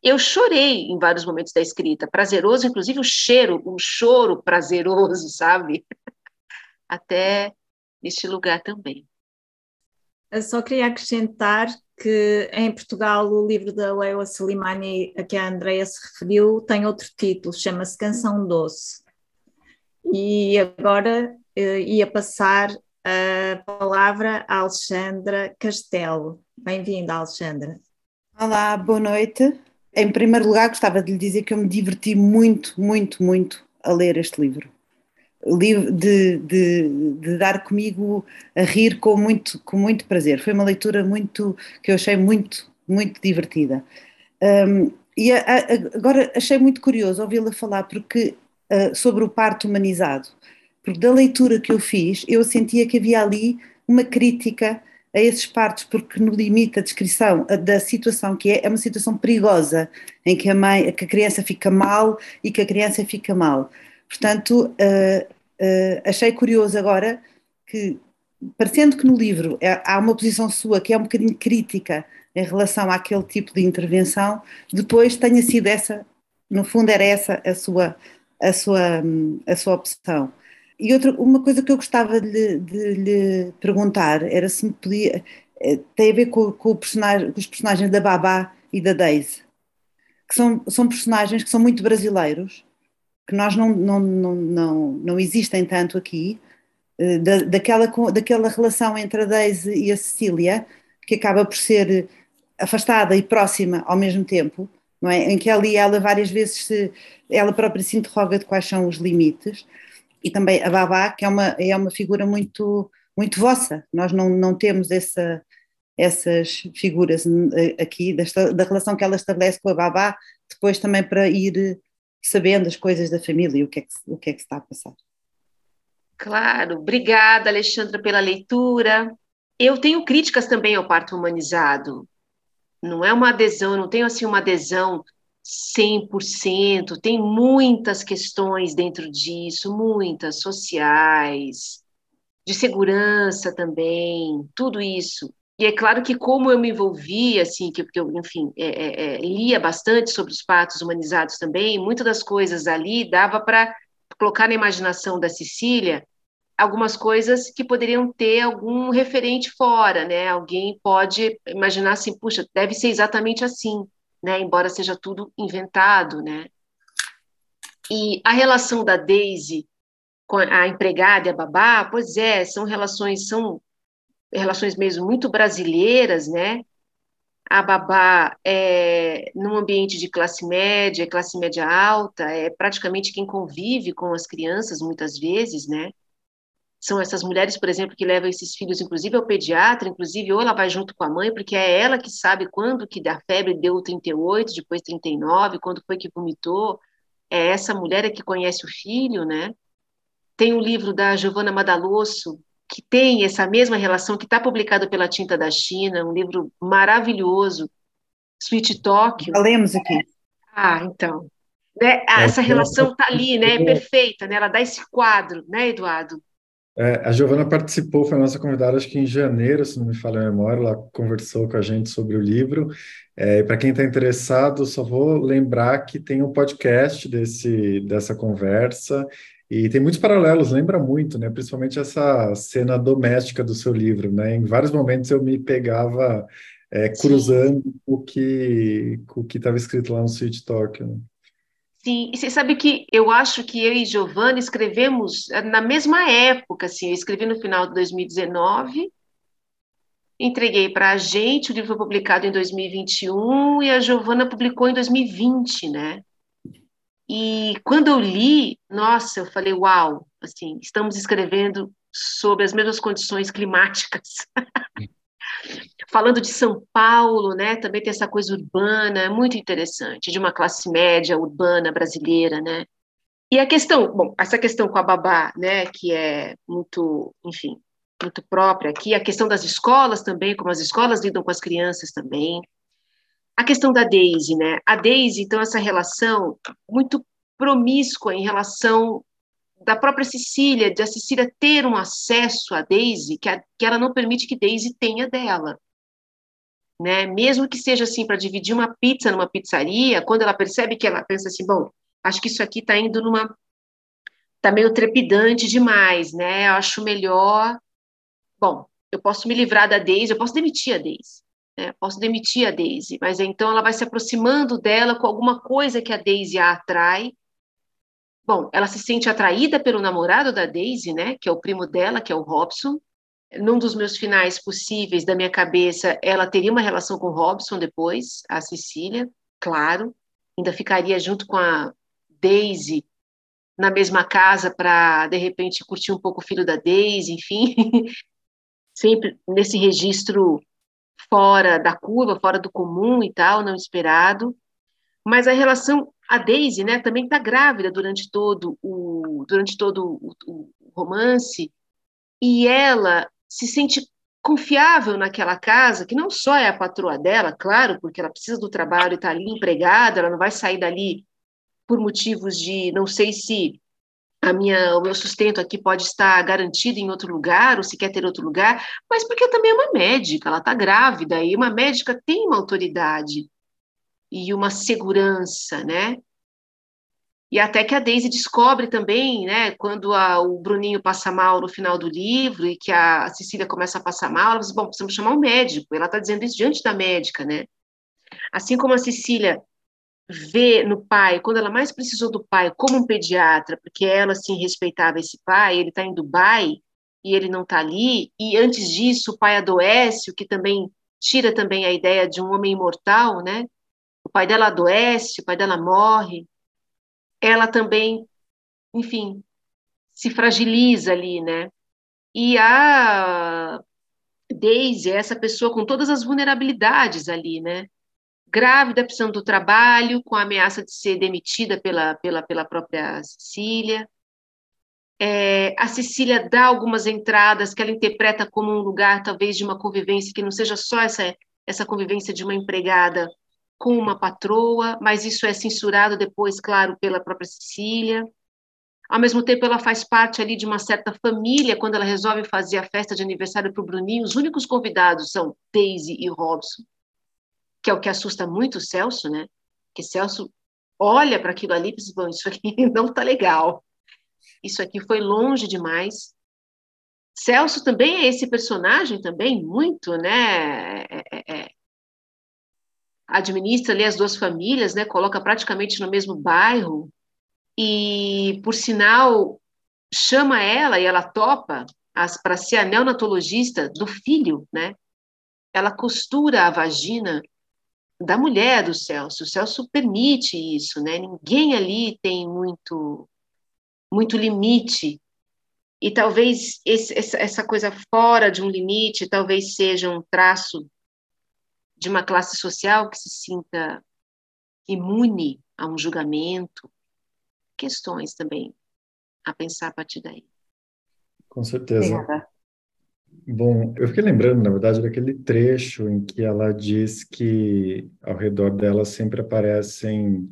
Eu chorei em vários momentos da escrita, prazeroso, inclusive o cheiro, um choro prazeroso, [LAUGHS] sabe? Até neste lugar também. Eu só queria acrescentar que em Portugal o livro da Leila Slimani, a que a Andrea se referiu, tem outro título, chama-se Canção Doce. E agora uh, ia passar a palavra a Alexandra Castelo. Bem-vinda, Alexandra. Olá, boa noite. Em primeiro lugar, gostava de lhe dizer que eu me diverti muito, muito, muito a ler este livro. De, de, de, dar comigo a rir com muito, com muito prazer. Foi uma leitura muito que eu achei muito, muito divertida. Um, e a, a, agora achei muito curioso ouvi-la falar, porque uh, sobre o parto humanizado, porque da leitura que eu fiz, eu sentia que havia ali uma crítica a esses partos, porque no limite a descrição da situação que é, é uma situação perigosa, em que a mãe, que a criança fica mal e que a criança fica mal. Portanto, uh, uh, achei curioso agora que, parecendo que no livro é, há uma posição sua que é um bocadinho crítica em relação àquele tipo de intervenção, depois tenha sido essa, no fundo era essa a sua a sua, a sua opção. E outra, uma coisa que eu gostava de de lhe perguntar era se me podia. Eh, tem a ver com, com, personagem, com, os personagens da Babá e da Daisy, que são, são personagens que são muito brasileiros, que nós não, não, não, não, não existem tanto aqui, eh, da, daquela, daquela relação entre a Daisy e a Cecília, que acaba por ser afastada e próxima ao mesmo tempo não é? Em que ali ela várias vezes se, ela própria se interroga de quais são os limites e também a Babá, que é uma, é uma figura muito, muito vossa, nós não, não temos essa, essas figuras eh, aqui, desta, da relação que ela estabelece com a Babá, depois também para ir sabendo as coisas da família e o que é que, o que, é que está a passar. Claro, obrigada, Alexandra, pela leitura. Eu tenho críticas também ao parto humanizado. Não é uma adesão, não tenho assim uma adesão 100%, tem muitas questões dentro disso, muitas sociais, de segurança também, tudo isso. E é claro que como eu me envolvi, assim, que, eu, enfim, é, é, é, lia bastante sobre os partos humanizados também, muitas das coisas ali dava para colocar na imaginação da Cecília algumas coisas que poderiam ter algum referente fora, né? Alguém pode imaginar assim, puxa, deve ser exatamente assim, né? Embora seja tudo inventado, né? E a relação da Daisy com a empregada e a babá, pois é, são relações são relações mesmo muito brasileiras, né? A babá é num ambiente de classe média, classe média alta, é praticamente quem convive com as crianças muitas vezes, né? são essas mulheres, por exemplo, que levam esses filhos, inclusive ao pediatra, inclusive, ou ela vai junto com a mãe, porque é ela que sabe quando que da febre deu 38, depois 39, quando foi que vomitou. É essa mulher é que conhece o filho, né? Tem o livro da Giovanna Madalosso, que tem essa mesma relação, que está publicado pela Tinta da China, um livro maravilhoso, Sweet Tóquio. lemos aqui. Ah, então. Né? Ah, essa relação está ali, né? É perfeita, né? Ela dá esse quadro, né, Eduardo? É, a Giovana participou, foi a nossa convidada, acho que em janeiro, se não me falha a memória, ela conversou com a gente sobre o livro. É, Para quem está interessado, só vou lembrar que tem um podcast desse, dessa conversa e tem muitos paralelos, lembra muito, né? Principalmente essa cena doméstica do seu livro, né? Em vários momentos eu me pegava é, cruzando o que o que estava escrito lá no Sweet Talk. Né? Sim, e você sabe que eu acho que eu e Giovanni escrevemos eh, na mesma época, assim, eu escrevi no final de 2019, entreguei para a gente, o livro foi publicado em 2021 e a Giovana publicou em 2020, né? E quando eu li, nossa, eu falei, uau, assim, estamos escrevendo sobre as mesmas condições climáticas. [LAUGHS] falando de São Paulo, né, também tem essa coisa urbana, muito interessante, de uma classe média urbana brasileira, né? E a questão, bom, essa questão com a babá, né, que é muito, enfim, muito própria aqui, a questão das escolas também, como as escolas lidam com as crianças também. A questão da Daisy, né? A Daisy, então, essa relação muito promíscua em relação da própria Cecília, de a Cecília ter um acesso a Daisy que, a, que ela não permite que Daisy tenha dela né? Mesmo que seja assim para dividir uma pizza numa pizzaria, quando ela percebe que ela pensa assim, bom, acho que isso aqui está indo numa tá meio trepidante demais, né? Eu acho melhor, bom, eu posso me livrar da Daisy, eu posso demitir a Daisy, né? Posso demitir a Daisy, mas então ela vai se aproximando dela com alguma coisa que a Daisy a atrai. Bom, ela se sente atraída pelo namorado da Daisy, né? Que é o primo dela, que é o Robson num dos meus finais possíveis da minha cabeça, ela teria uma relação com o Robson depois, a Cecília, claro, ainda ficaria junto com a Daisy na mesma casa para de repente curtir um pouco o filho da Daisy, enfim, [LAUGHS] sempre nesse registro fora da curva, fora do comum e tal, não esperado. Mas a relação a Daisy, né, também está grávida durante todo o durante todo o, o romance e ela se sente confiável naquela casa, que não só é a patroa dela, claro, porque ela precisa do trabalho e está ali empregada, ela não vai sair dali por motivos de não sei se a minha, o meu sustento aqui pode estar garantido em outro lugar, ou se quer ter outro lugar, mas porque também é uma médica, ela está grávida, e uma médica tem uma autoridade e uma segurança, né? E até que a Daisy descobre também, né, quando a, o Bruninho passa mal no final do livro e que a Cecília começa a passar mal, ela diz, bom, precisamos chamar um médico. Ela está dizendo isso diante da médica, né? Assim como a Cecília vê no pai, quando ela mais precisou do pai como um pediatra, porque ela, assim, respeitava esse pai, ele está em Dubai e ele não está ali, e antes disso o pai adoece, o que também tira também a ideia de um homem imortal, né? O pai dela adoece, o pai dela morre, ela também, enfim, se fragiliza ali, né? E a Daisy é essa pessoa com todas as vulnerabilidades ali, né? Grávida, precisando do trabalho, com a ameaça de ser demitida pela, pela, pela própria Cecília. É, a Cecília dá algumas entradas que ela interpreta como um lugar, talvez, de uma convivência que não seja só essa, essa convivência de uma empregada com uma patroa, mas isso é censurado depois, claro, pela própria Cecília. Ao mesmo tempo, ela faz parte ali de uma certa família, quando ela resolve fazer a festa de aniversário para o Bruninho, os únicos convidados são Daisy e Robson, que é o que assusta muito o Celso, né? Que Celso olha para aquilo ali e diz, bom, isso aqui [LAUGHS] não está legal isso aqui foi longe demais. Celso também é esse personagem também muito, né? É, é, é, administra ali as duas famílias, né? Coloca praticamente no mesmo bairro e, por sinal, chama ela e ela topa para ser a neonatologista do filho, né? Ela costura a vagina da mulher do Celso. O Celso permite isso, né? Ninguém ali tem muito muito limite. E talvez esse, essa coisa fora de um limite, talvez seja um traço de uma classe social que se sinta imune a um julgamento. Questões também a pensar a partir daí. Com certeza. Bom, eu fiquei lembrando, na verdade, daquele trecho em que ela diz que ao redor dela sempre aparecem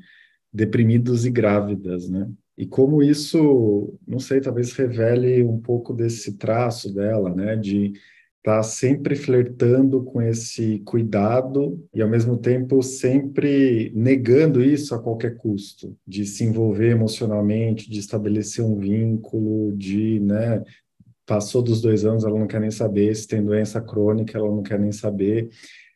deprimidos e grávidas, né? E como isso, não sei, talvez revele um pouco desse traço dela, né, de estar tá sempre flertando com esse cuidado e ao mesmo tempo sempre negando isso a qualquer custo, de se envolver emocionalmente, de estabelecer um vínculo, de, né, passou dos dois anos, ela não quer nem saber se tem doença crônica, ela não quer nem saber.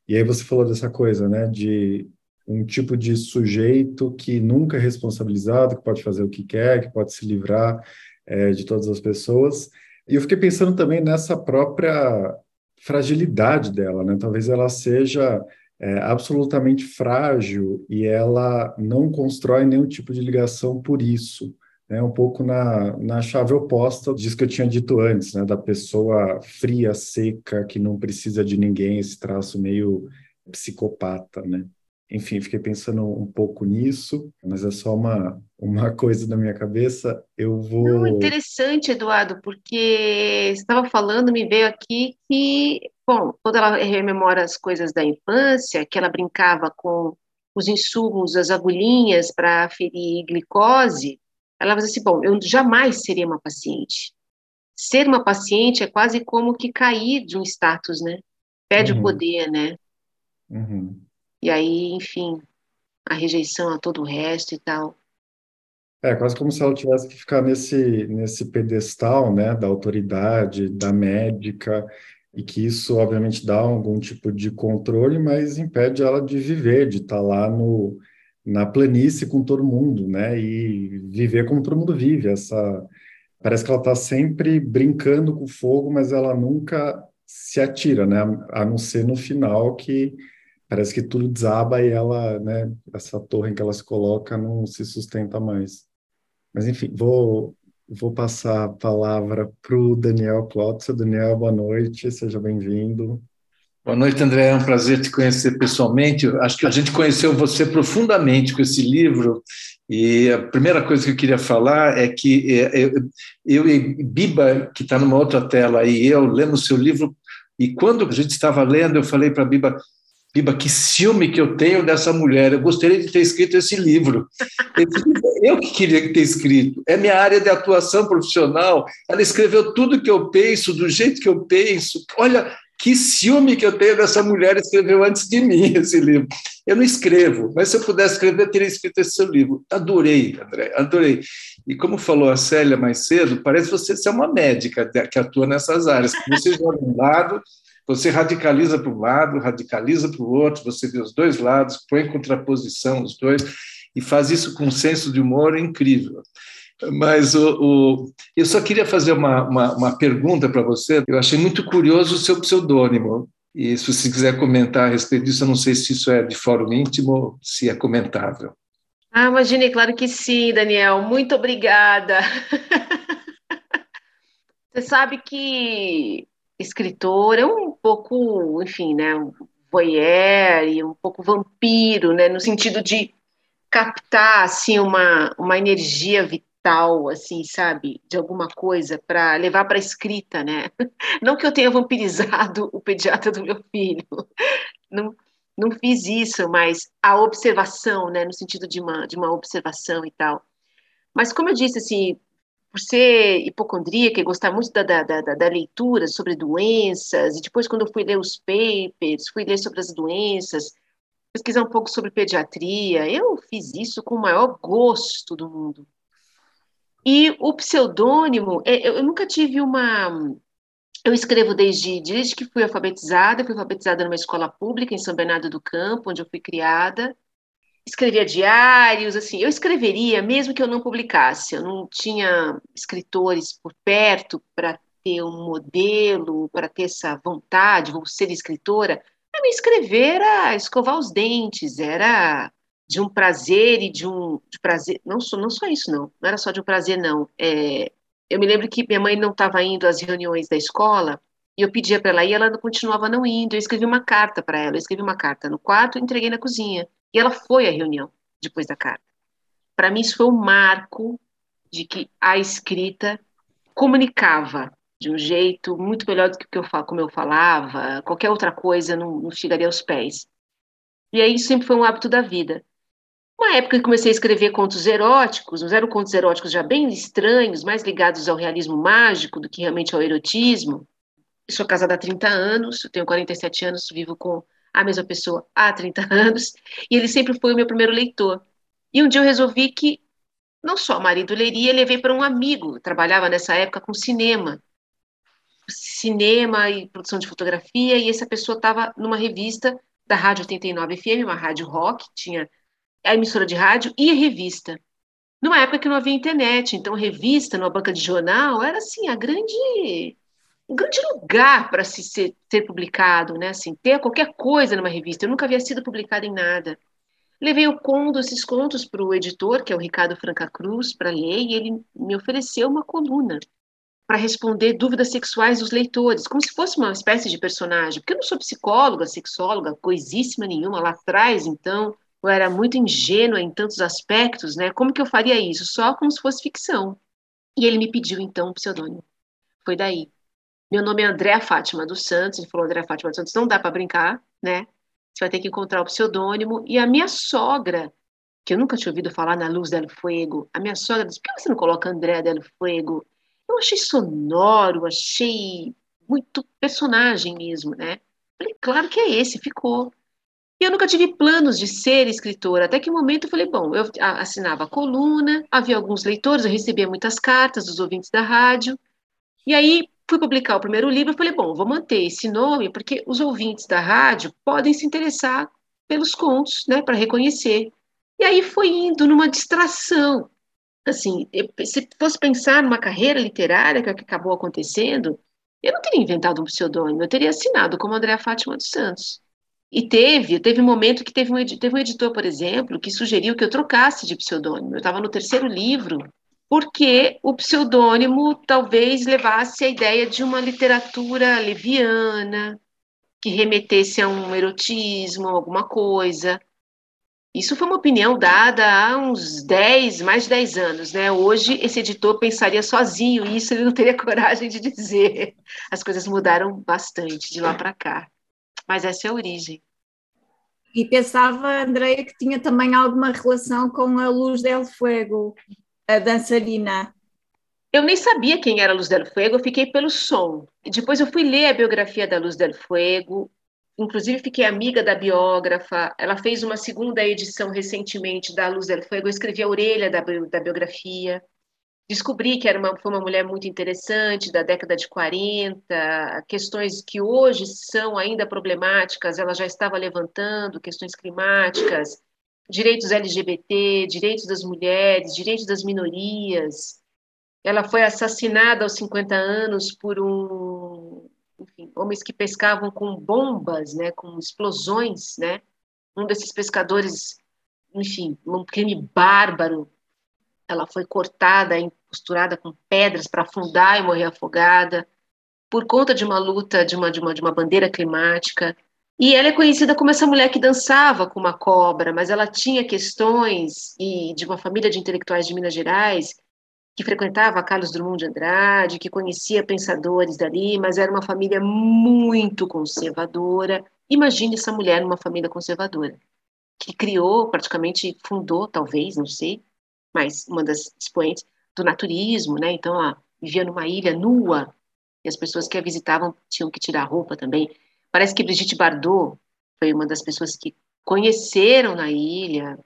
E aí você falou dessa coisa, né, de um tipo de sujeito que nunca é responsabilizado, que pode fazer o que quer, que pode se livrar é, de todas as pessoas. E eu fiquei pensando também nessa própria fragilidade dela, né? Talvez ela seja é, absolutamente frágil e ela não constrói nenhum tipo de ligação por isso. Né? um pouco na, na chave oposta disso que eu tinha dito antes, né? Da pessoa fria, seca, que não precisa de ninguém, esse traço meio psicopata, né? enfim, fiquei pensando um pouco nisso, mas é só uma, uma [LAUGHS] coisa da minha cabeça. Eu vou. Não, interessante, Eduardo, porque você estava falando, me veio aqui que, bom, quando ela rememora as coisas da infância, que ela brincava com os insumos, as agulhinhas para ferir glicose, ela vai assim: bom, eu jamais seria uma paciente. Ser uma paciente é quase como que cair de um status, né? Perde uhum. o poder, né? Uhum. E aí, enfim, a rejeição a todo o resto e tal. É, quase como se ela tivesse que ficar nesse, nesse pedestal, né, da autoridade, da médica, e que isso, obviamente, dá algum tipo de controle, mas impede ela de viver, de estar lá no, na planície com todo mundo, né, e viver como todo mundo vive. Essa, parece que ela está sempre brincando com o fogo, mas ela nunca se atira, né, a não ser no final que parece que tudo desaba e ela, né, essa torre em que ela se coloca não se sustenta mais. Mas enfim, vou vou passar a palavra para o Daniel Klotz. Daniel, boa noite, seja bem-vindo. Boa noite, André. É um prazer te conhecer pessoalmente. Acho que a gente conheceu você profundamente com esse livro. E a primeira coisa que eu queria falar é que é, eu e Biba, que está numa outra tela aí, eu lendo o seu livro, e quando a gente estava lendo, eu falei para Biba: Biba, que ciúme que eu tenho dessa mulher. Eu gostaria de ter escrito esse livro. [LAUGHS] Eu que queria ter escrito. É minha área de atuação profissional. Ela escreveu tudo que eu penso, do jeito que eu penso. Olha, que ciúme que eu tenho dessa mulher. Escreveu antes de mim [LAUGHS] esse livro. Eu não escrevo, mas se eu pudesse escrever, eu teria escrito esse seu livro. Adorei, André, adorei. E como falou a Célia mais cedo, parece você ser uma médica que atua nessas áreas. Você joga um lado você radicaliza para um lado, radicaliza para o outro, você vê os dois lados, põe em contraposição os dois, e faz isso com um senso de humor incrível. Mas o, o, eu só queria fazer uma, uma, uma pergunta para você. Eu achei muito curioso o seu pseudônimo. E se você quiser comentar a respeito disso, eu não sei se isso é de fórum íntimo, se é comentável. Ah, imagine, claro que sim, Daniel. Muito obrigada. [LAUGHS] Você sabe que escritor é um pouco, enfim, né, um voyeur e um pouco vampiro, né, no sentido de captar assim uma, uma energia mental, assim, sabe, de alguma coisa para levar para a escrita, né? [LAUGHS] Não que eu tenha vampirizado o pediatra do meu filho, não, não fiz isso, mas a observação, né, no sentido de uma, de uma observação e tal. Mas como eu disse, assim, por ser hipocondríaca e gostar muito da, da, da, da, leitura sobre doenças, e depois quando eu fui ler os papers, fui ler sobre as doenças, pesquisar um pouco sobre pediatria, eu fiz isso com o maior gosto do mundo. E o pseudônimo, é, eu nunca tive uma... Eu escrevo desde, desde que fui alfabetizada, fui alfabetizada numa escola pública em São Bernardo do Campo, onde eu fui criada, escrevia diários, assim, eu escreveria mesmo que eu não publicasse, eu não tinha escritores por perto para ter um modelo, para ter essa vontade, vou ser escritora, para me escrever era escovar os dentes, era de um prazer e de um de prazer, não só, não só isso não, não era só de um prazer não, é, eu me lembro que minha mãe não estava indo às reuniões da escola, e eu pedia para ela ir, ela continuava não indo. Eu escrevi uma carta para ela, eu escrevi uma carta no quarto e entreguei na cozinha. E ela foi à reunião depois da carta. Para mim, isso foi um marco de que a escrita comunicava de um jeito muito melhor do que eu, como eu falava, qualquer outra coisa não, não chegaria aos pés. E aí sempre foi um hábito da vida. Uma época que comecei a escrever contos eróticos, mas eram contos eróticos já bem estranhos, mais ligados ao realismo mágico do que realmente ao erotismo. Sou casada há 30 anos, tenho 47 anos, vivo com a mesma pessoa há 30 [LAUGHS] anos, e ele sempre foi o meu primeiro leitor. E um dia eu resolvi que não só o marido leria, levei para um amigo, trabalhava nessa época com cinema, cinema e produção de fotografia, e essa pessoa estava numa revista da Rádio 89 FM, uma rádio rock, tinha a emissora de rádio e a revista. Numa época que não havia internet, então revista numa banca de jornal era assim a grande um grande lugar para se ser, ser, publicado, né? Assim, ter qualquer coisa numa revista. Eu nunca havia sido publicada em nada. Levei o conto, esses contos para o editor, que é o Ricardo Franca Cruz, para ler, e ele me ofereceu uma coluna para responder dúvidas sexuais dos leitores, como se fosse uma espécie de personagem. Porque eu não sou psicóloga, sexóloga, coisíssima nenhuma. Lá atrás, então, eu era muito ingênua em tantos aspectos, né? Como que eu faria isso? Só como se fosse ficção. E ele me pediu, então, um pseudônimo. Foi daí. Meu nome é Andréa Fátima dos Santos. Ele falou: Andréa Fátima dos Santos, não dá para brincar, né? Você vai ter que encontrar o pseudônimo. E a minha sogra, que eu nunca tinha ouvido falar na Luz del Fuego, a minha sogra disse: por que você não coloca Andréa del Fuego? Eu achei sonoro, achei muito personagem mesmo, né? Falei, claro que é esse, ficou. E eu nunca tive planos de ser escritora, até que momento eu falei, bom, eu assinava a coluna, havia alguns leitores, eu recebia muitas cartas dos ouvintes da rádio, e aí fui publicar o primeiro livro, falei, bom, vou manter esse nome, porque os ouvintes da rádio podem se interessar pelos contos, né, para reconhecer. E aí foi indo numa distração. Assim, eu, se fosse pensar numa carreira literária que acabou acontecendo, eu não teria inventado um pseudônimo, eu teria assinado como Andréa Fátima dos Santos. E teve, teve um momento que teve um, teve um editor, por exemplo, que sugeriu que eu trocasse de pseudônimo. Eu estava no terceiro livro, porque o pseudônimo talvez levasse a ideia de uma literatura leviana, que remetesse a um erotismo, alguma coisa. Isso foi uma opinião dada há uns 10, mais de 10 anos, né? Hoje esse editor pensaria sozinho isso, ele não teria [LAUGHS] coragem de dizer. As coisas mudaram bastante de lá para cá. Mas essa é a origem. E pensava, Andreia, que tinha também alguma relação com a Luz del Fuego, a dançarina? Eu nem sabia quem era Luz del Fuego, eu fiquei pelo som. Depois eu fui ler a biografia da Luz del Fuego, inclusive fiquei amiga da biógrafa. Ela fez uma segunda edição recentemente da Luz del Fuego, eu escrevi a orelha da, da biografia. Descobri que era uma, foi uma mulher muito interessante, da década de 40, questões que hoje são ainda problemáticas, ela já estava levantando, questões climáticas, direitos LGBT, direitos das mulheres, direitos das minorias. Ela foi assassinada aos 50 anos por um, enfim, homens que pescavam com bombas, né, com explosões, né? Um desses pescadores, enfim, um crime bárbaro. Ela foi cortada, costurada com pedras para afundar e morrer afogada por conta de uma luta de uma, de uma, de uma bandeira climática. E ela é conhecida como essa mulher que dançava com uma cobra, mas ela tinha questões e de uma família de intelectuais de Minas Gerais que frequentava Carlos Drummond de Andrade, que conhecia pensadores dali, mas era uma família muito conservadora. Imagine essa mulher numa família conservadora, que criou, praticamente fundou, talvez, não sei, mas uma das expoentes do naturismo, né? Então, ela vivia numa ilha nua, e as pessoas que a visitavam tinham que tirar roupa também. Parece que Brigitte Bardot foi uma das pessoas que conheceram na ilha,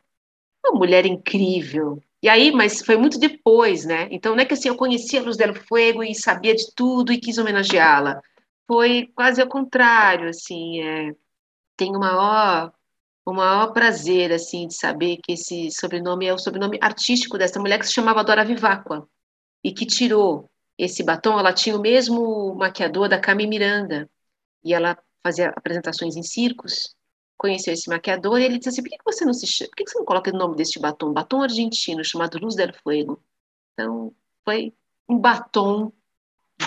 uma mulher incrível, e aí, mas foi muito depois, né? Então não é que assim eu conhecia a Luz del Fuego e sabia de tudo e quis homenageá-la. Foi quase ao contrário, assim, é, tenho o maior, o maior prazer, assim, de saber que esse sobrenome é o sobrenome artístico dessa mulher que se chamava Dora Vivacqua e que tirou esse batom. Ela tinha o mesmo maquiador da Cami Miranda e ela fazia apresentações em circos conheceu esse maquiador e ele disse assim, por que você não se por que você não coloca o nome deste batom? Batom argentino, chamado Luz del Fuego. Então, foi um batom,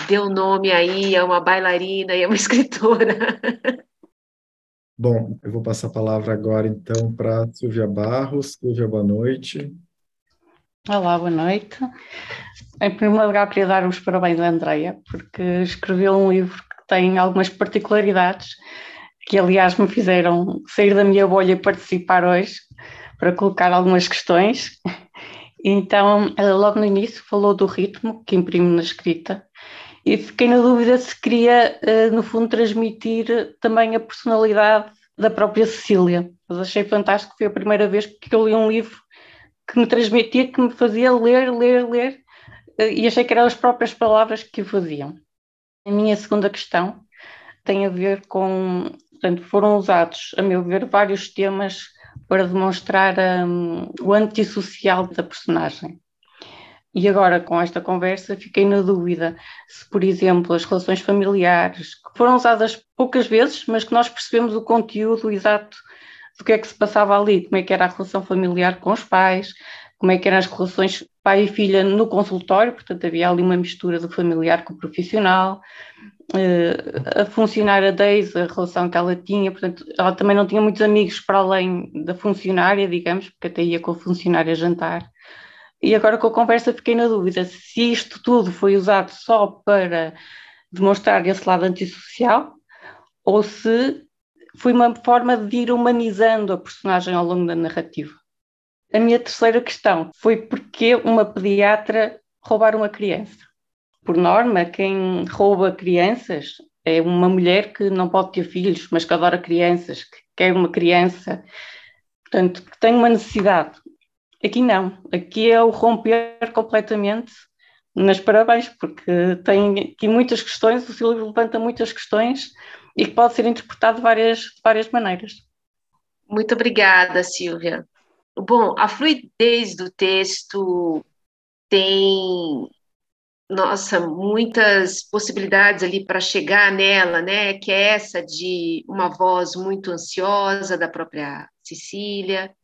deu nome aí a uma bailarina e a uma [LAUGHS] escritora. Bom, eu vou passar a palavra agora, então, para Silvia Barros. Silvia, boa noite. Olá, boa noite. Em primeiro lugar, queria dar os parabéns à Andreia, porque escreveu um livro que tem algumas particularidades que aliás me fizeram sair da minha bolha e participar hoje para colocar algumas questões. Então, logo no início falou do ritmo que imprime na escrita e fiquei na dúvida se queria, eh, no fundo, transmitir também a personalidade da própria Cecília. Mas achei fantástico, foi a primeira vez que eu li um livro que me transmitia, que me fazia ler, ler, ler, eh, e achei que eram as próprias palavras que o faziam. A minha segunda questão tem a ver com Portanto, foram usados, a meu ver, vários temas para demonstrar um, o antissocial da personagem. E agora, com esta conversa, fiquei na dúvida se, por exemplo, as relações familiares, que foram usadas poucas vezes, mas que nós percebemos o conteúdo exato do que é que se passava ali, como é que era a relação familiar com os pais, como é que eram as relações pai e filha no consultório, portanto havia ali uma mistura do familiar com o profissional, uh, a funcionar a Deise, a relação que ela tinha, portanto, ela também não tinha muitos amigos para além da funcionária, digamos, porque até ia com a funcionária jantar. E agora com a conversa fiquei na dúvida se isto tudo foi usado só para demonstrar esse lado antissocial ou se foi uma forma de ir humanizando a personagem ao longo da narrativa. A minha terceira questão foi porque uma pediatra roubar uma criança por norma, quem rouba crianças é uma mulher que não pode ter filhos, mas que adora crianças, que quer uma criança, portanto, que tem uma necessidade. Aqui não, aqui é o romper completamente nas parabéns, porque tem aqui muitas questões, o Silvio levanta muitas questões e que pode ser interpretado de várias, de várias maneiras. Muito obrigada, Silvia. Bom, a fluidez do texto tem nossa, muitas possibilidades ali para chegar nela, né? Que é essa de uma voz muito ansiosa da própria Cecília,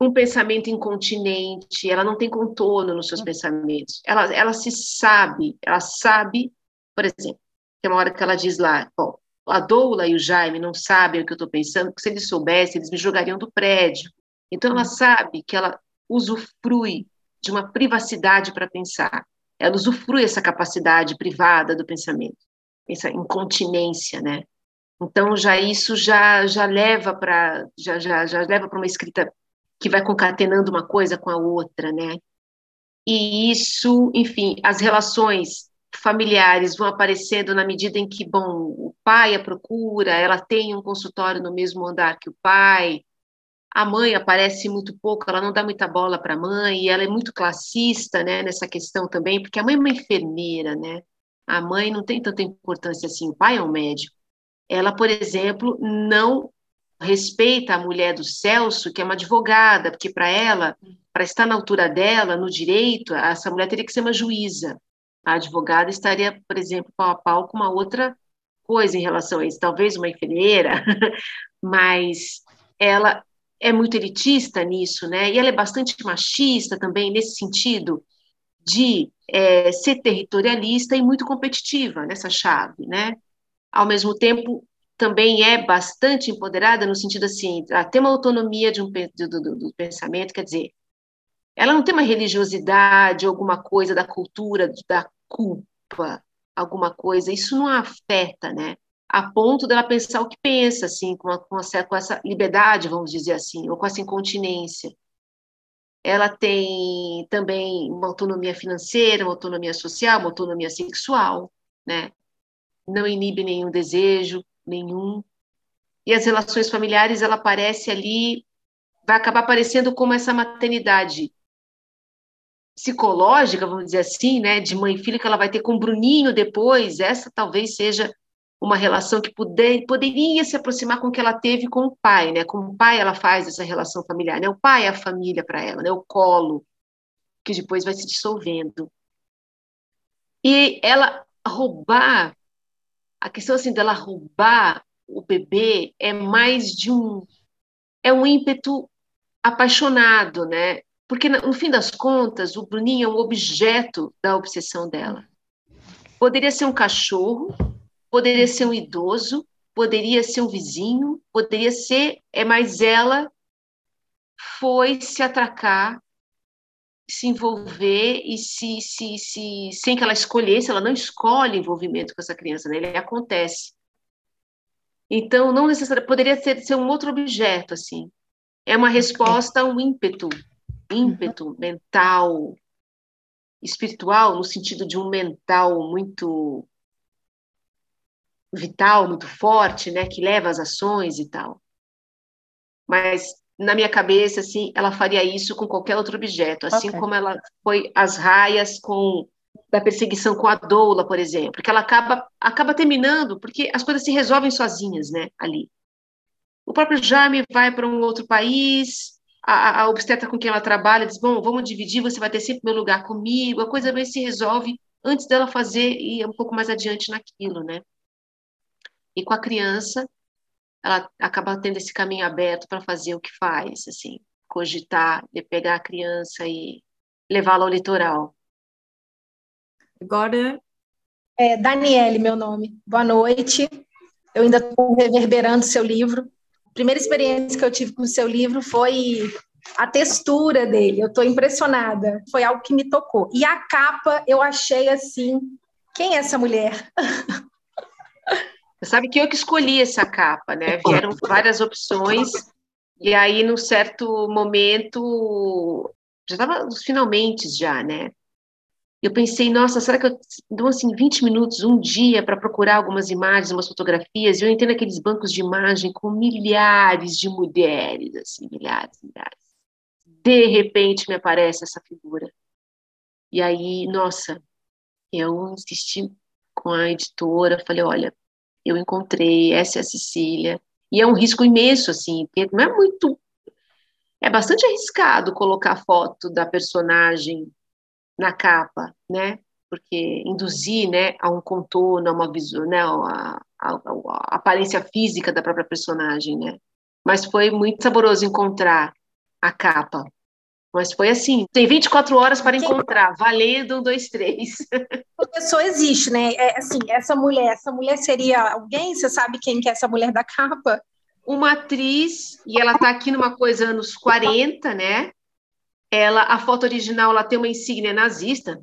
um pensamento incontinente, ela não tem contorno nos seus pensamentos. Ela, ela se sabe, ela sabe, por exemplo, tem uma hora que ela diz lá, bom, a Doula e o Jaime não sabem o que eu estou pensando, porque se eles soubessem, eles me jogariam do prédio. Então ela sabe que ela usufrui de uma privacidade para pensar ela usufrui essa capacidade privada do pensamento, essa incontinência, né? Então já isso já já leva para já, já, já leva para uma escrita que vai concatenando uma coisa com a outra, né? E isso, enfim, as relações familiares vão aparecendo na medida em que, bom, o pai a procura, ela tem um consultório no mesmo andar que o pai, a mãe aparece muito pouco, ela não dá muita bola para a mãe, e ela é muito classista né, nessa questão também, porque a mãe é uma enfermeira, né? A mãe não tem tanta importância assim, o pai é um médico. Ela, por exemplo, não respeita a mulher do Celso, que é uma advogada, porque para ela, para estar na altura dela, no direito, essa mulher teria que ser uma juíza. A advogada estaria, por exemplo, pau a pau com uma outra coisa em relação a isso, talvez uma enfermeira, [LAUGHS] mas ela é muito elitista nisso, né? E ela é bastante machista também nesse sentido de é, ser territorialista e muito competitiva nessa chave, né? Ao mesmo tempo, também é bastante empoderada no sentido assim, ter uma autonomia de um, do, do, do pensamento, quer dizer, ela não tem uma religiosidade, alguma coisa da cultura, da culpa, alguma coisa. Isso não afeta, né? A ponto dela pensar o que pensa, assim, com, a, com, a, com essa liberdade, vamos dizer assim, ou com essa incontinência. Ela tem também uma autonomia financeira, uma autonomia social, uma autonomia sexual, né? Não inibe nenhum desejo, nenhum. E as relações familiares, ela aparece ali, vai acabar aparecendo como essa maternidade psicológica, vamos dizer assim, né, de mãe e filha que ela vai ter com o Bruninho depois, essa talvez seja uma relação que poder, poderia se aproximar com o que ela teve com o pai, né? Com o pai ela faz essa relação familiar, né? O pai é a família para ela, né? O colo que depois vai se dissolvendo. E ela roubar a questão assim dela roubar o bebê é mais de um é um ímpeto apaixonado, né? Porque, no fim das contas, o Bruninho é um objeto da obsessão dela. Poderia ser um cachorro, poderia ser um idoso, poderia ser um vizinho, poderia ser, é mais ela foi se atracar, se envolver e se, se, se sem que ela escolhesse, ela não escolhe envolvimento com essa criança, né? ele acontece. Então, não necessariamente, poderia ser, ser um outro objeto, assim. É uma resposta a um ímpeto ímpeto mental, espiritual, no sentido de um mental muito vital, muito forte, né, que leva às ações e tal. Mas na minha cabeça, assim, ela faria isso com qualquer outro objeto, assim okay. como ela foi às raias com da perseguição com a doula, por exemplo, que ela acaba acaba terminando porque as coisas se resolvem sozinhas, né, ali. O próprio Jaime vai para um outro país, a, a obstetra com quem ela trabalha diz: Bom, vamos dividir, você vai ter sempre meu lugar comigo. A coisa bem se resolve antes dela fazer e ir um pouco mais adiante naquilo, né? E com a criança, ela acaba tendo esse caminho aberto para fazer o que faz, assim, cogitar, de pegar a criança e levá-la ao litoral. Agora, é, Daniele, meu nome. Boa noite. Eu ainda estou reverberando seu livro primeira experiência que eu tive com o seu livro foi a textura dele. Eu estou impressionada. Foi algo que me tocou. E a capa, eu achei assim. Quem é essa mulher? [LAUGHS] Você sabe que eu que escolhi essa capa, né? Vieram várias opções. E aí, num certo momento, já estava nos finalmente já, né? eu pensei, nossa, será que eu dou assim 20 minutos, um dia, para procurar algumas imagens, umas fotografias? E eu entrei naqueles bancos de imagem com milhares de mulheres, assim, milhares, milhares. De repente me aparece essa figura. E aí, nossa, eu insisti com a editora, falei, olha, eu encontrei, essa é a Cecília. E é um risco imenso, assim, porque não é muito. É bastante arriscado colocar a foto da personagem na capa, né? Porque induzir, né, a um contorno, a uma visão, né, a, a, a, aparência física da própria personagem, né? Mas foi muito saboroso encontrar a capa. Mas foi assim, tem 24 horas para encontrar, valendo um, dois, três. [LAUGHS] A pessoa existe, né? É, assim, essa mulher, essa mulher seria alguém? Você sabe quem que é essa mulher da capa? Uma atriz, e ela está aqui numa coisa anos 40, né? ela, a foto original, ela tem uma insígnia nazista,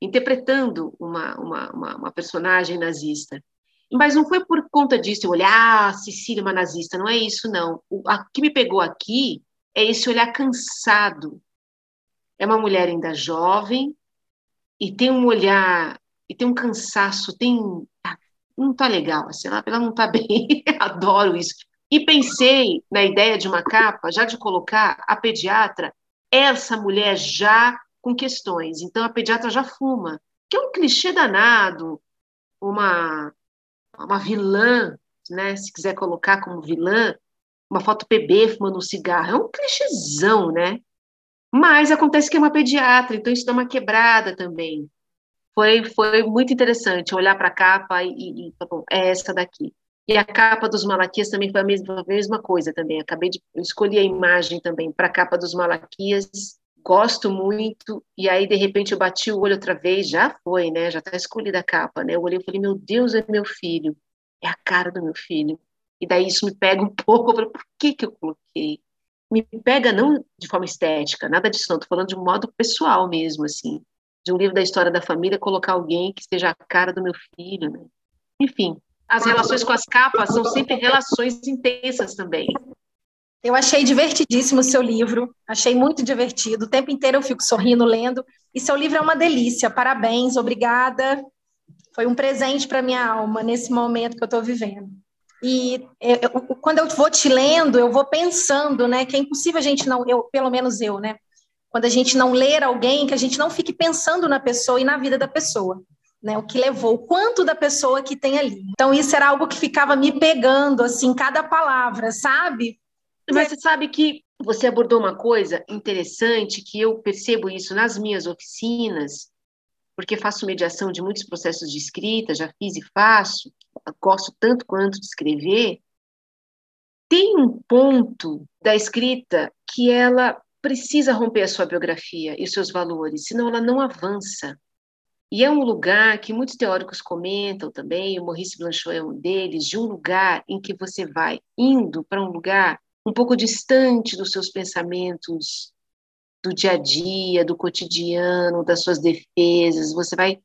interpretando uma, uma, uma, uma personagem nazista. Mas não foi por conta disso eu olhar, ah, Cecília é uma nazista, não é isso, não. O a, que me pegou aqui é esse olhar cansado. É uma mulher ainda jovem e tem um olhar, e tem um cansaço, tem. Ah, não tá legal, assim, ela, ela não tá [LAUGHS] bem, adoro isso. E pensei na ideia de uma capa, já de colocar a pediatra essa mulher já com questões. Então, a pediatra já fuma, que é um clichê danado, uma, uma vilã, né, se quiser colocar como vilã, uma foto PB fumando um cigarro, é um clichêzão, né? Mas acontece que é uma pediatra, então isso dá uma quebrada também. Foi, foi muito interessante olhar para a capa e, e, bom, é essa daqui. E a capa dos Malaquias também foi a mesma, a mesma coisa também. Acabei de escolher a imagem também para a capa dos Malaquias. Gosto muito. E aí, de repente, eu bati o olho outra vez. Já foi, né? Já está escolhida a capa, né? Eu olhei e falei, meu Deus, é meu filho. É a cara do meu filho. E daí isso me pega um [LAUGHS] pouco. Por que, que eu coloquei? me pega não de forma estética, nada disso não, estou falando de um modo pessoal mesmo, assim, de um livro da história da família, colocar alguém que seja a cara do meu filho, né? Enfim, as relações com as capas são sempre relações intensas também. Eu achei divertidíssimo o seu livro, achei muito divertido. O tempo inteiro eu fico sorrindo lendo. E seu livro é uma delícia. Parabéns, obrigada. Foi um presente para minha alma nesse momento que eu estou vivendo. E eu, quando eu vou te lendo, eu vou pensando, né, que é impossível a gente não, eu, pelo menos eu, né, quando a gente não ler alguém, que a gente não fique pensando na pessoa e na vida da pessoa, né, o que levou, o quanto da pessoa que tem ali. Então isso era algo que ficava me pegando, assim, cada palavra, sabe? Mas você sabe que você abordou uma coisa interessante que eu percebo isso nas minhas oficinas, porque faço mediação de muitos processos de escrita, já fiz e faço, gosto tanto quanto de escrever. Tem um ponto da escrita que ela precisa romper a sua biografia e os seus valores, senão ela não avança. E é um lugar que muitos teóricos comentam também, o Maurice Blanchot é um deles, de um lugar em que você vai indo para um lugar um pouco distante dos seus pensamentos do dia a dia, do cotidiano, das suas defesas, você vai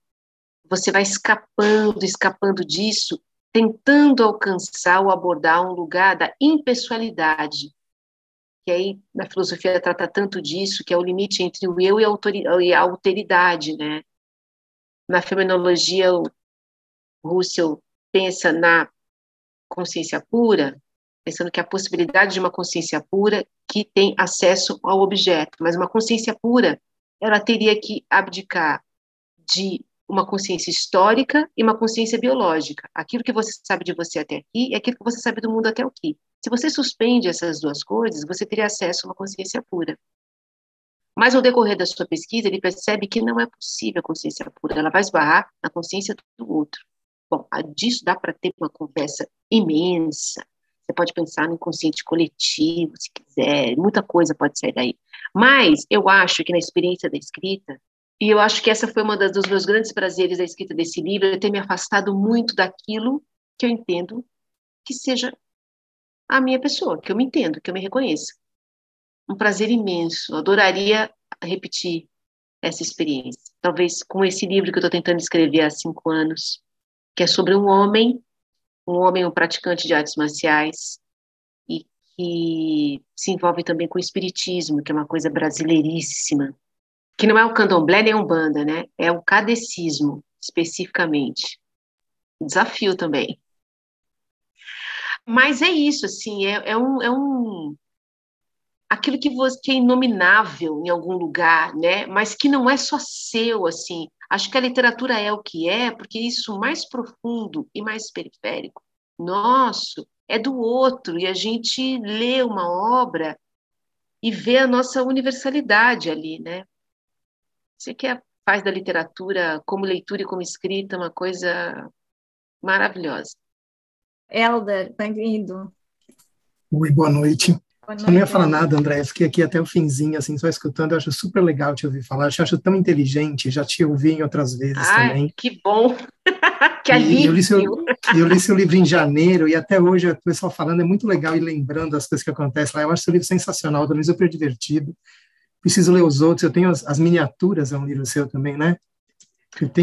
você vai escapando, escapando disso, tentando alcançar ou abordar um lugar da impessoalidade, que aí na filosofia trata tanto disso, que é o limite entre o eu e a alteridade, né? Na fenomenologia, o Russell pensa na consciência pura, pensando que a possibilidade de uma consciência pura que tem acesso ao objeto, mas uma consciência pura, ela teria que abdicar de uma consciência histórica e uma consciência biológica. Aquilo que você sabe de você até aqui e aquilo que você sabe do mundo até aqui. Se você suspende essas duas coisas, você teria acesso a uma consciência pura. Mas ao decorrer da sua pesquisa, ele percebe que não é possível a consciência pura, ela vai esbarrar na consciência do outro. Bom, disso dá para ter uma conversa imensa, você pode pensar no inconsciente coletivo, se quiser, muita coisa pode sair daí. Mas eu acho que na experiência da escrita, e eu acho que essa foi uma das, dos meus grandes prazeres da escrita desse livro, é ter me afastado muito daquilo que eu entendo que seja a minha pessoa, que eu me entendo, que eu me reconheça. Um prazer imenso. Eu adoraria repetir essa experiência. Talvez com esse livro que eu estou tentando escrever há cinco anos, que é sobre um homem um homem, um praticante de artes marciais, e que se envolve também com o espiritismo, que é uma coisa brasileiríssima, que não é o candomblé nem umbanda, né? É o cadecismo, especificamente. Desafio também. Mas é isso, assim, é, é um, é um aquilo que você que é inominável em algum lugar, né? Mas que não é só seu, assim. Acho que a literatura é o que é, porque isso mais profundo e mais periférico nosso é do outro, e a gente lê uma obra e vê a nossa universalidade ali, né? Você que é, faz da literatura como leitura e como escrita uma coisa maravilhosa. Helder, bem-vindo. Oi, boa noite. Eu não ia falar nada, André. Eu fiquei aqui até o finzinho, assim, só escutando. Eu acho super legal te ouvir falar. Eu te acho tão inteligente. Já te ouvi em outras vezes Ai, também. Que bom! [LAUGHS] que alívio! Eu li, seu, eu li seu livro em janeiro e até hoje o pessoal falando é muito legal e lembrando as coisas que acontecem lá. Eu acho seu livro sensacional, também super divertido. Preciso ler os outros. Eu tenho as, as miniaturas, é um livro seu também, né?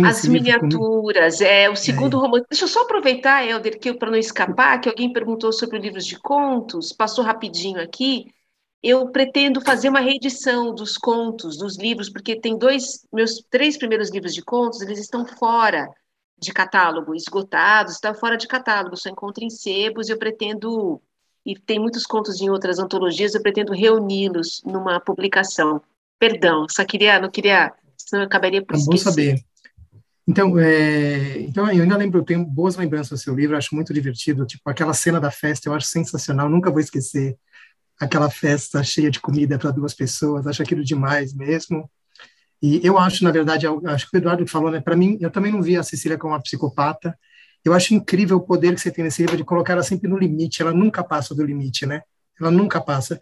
As miniaturas, é o segundo é. romance. Deixa eu só aproveitar, Helder, que para não escapar, que alguém perguntou sobre livros de contos, passou rapidinho aqui. Eu pretendo fazer uma reedição dos contos, dos livros, porque tem dois, meus três primeiros livros de contos, eles estão fora de catálogo, esgotados, estão fora de catálogo, só encontro em sebos, e eu pretendo, e tem muitos contos em outras antologias, eu pretendo reuni-los numa publicação. Perdão, só queria, não queria, senão eu acabaria por é esquecer. bom saber. Então, é, então, eu ainda lembro, eu tenho boas lembranças do seu livro, acho muito divertido, tipo, aquela cena da festa, eu acho sensacional, nunca vou esquecer aquela festa cheia de comida para duas pessoas, acho aquilo demais mesmo. E eu acho, na verdade, acho que o Eduardo falou, né, para mim, eu também não vi a Cecília como uma psicopata, eu acho incrível o poder que você tem nesse livro de colocar ela sempre no limite, ela nunca passa do limite, né? Ela nunca passa.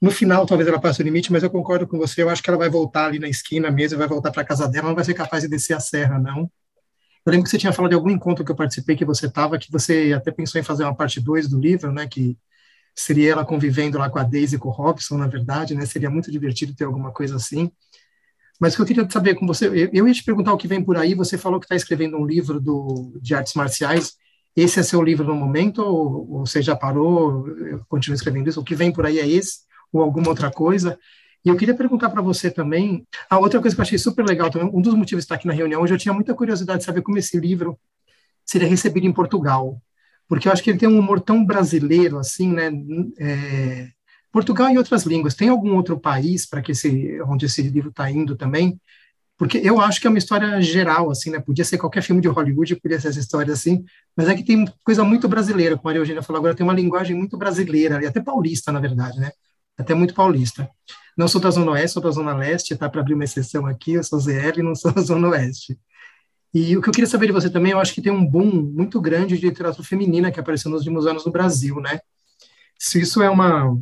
No final, talvez ela passe o limite, mas eu concordo com você. Eu acho que ela vai voltar ali na esquina mesmo, vai voltar para casa dela, não vai ser capaz de descer a serra, não. Eu lembro que você tinha falado de algum encontro que eu participei, que você estava, que você até pensou em fazer uma parte 2 do livro, né? Que seria ela convivendo lá com a Daisy e com o Robson, na verdade, né? Seria muito divertido ter alguma coisa assim. Mas o que eu queria saber com você, eu, ia te perguntar o que vem por aí, você falou que está escrevendo um livro do, de artes marciais, esse é seu livro no momento, ou, ou você já parou, continua escrevendo isso, o que vem por aí é esse, ou alguma outra coisa? E eu queria perguntar para você também, a outra coisa que eu achei super legal também, um dos motivos de estar aqui na reunião hoje, eu tinha muita curiosidade de saber como esse livro seria recebido em Portugal, porque eu acho que ele tem um humor tão brasileiro, assim, né, é, Portugal e outras línguas. Tem algum outro país para que esse, onde esse livro está indo também? Porque eu acho que é uma história geral, assim, né? Podia ser qualquer filme de Hollywood, podia ser essa história assim, mas é que tem coisa muito brasileira, como a Maria Eugênia falou agora, tem uma linguagem muito brasileira, e até paulista, na verdade, né? Até muito paulista. Não sou da Zona Oeste, sou da Zona Leste, tá? Para abrir uma exceção aqui, eu sou ZL e não sou da Zona Oeste. E o que eu queria saber de você também, eu acho que tem um boom muito grande de literatura feminina que apareceu nos últimos anos no Brasil, né? Se isso é uma,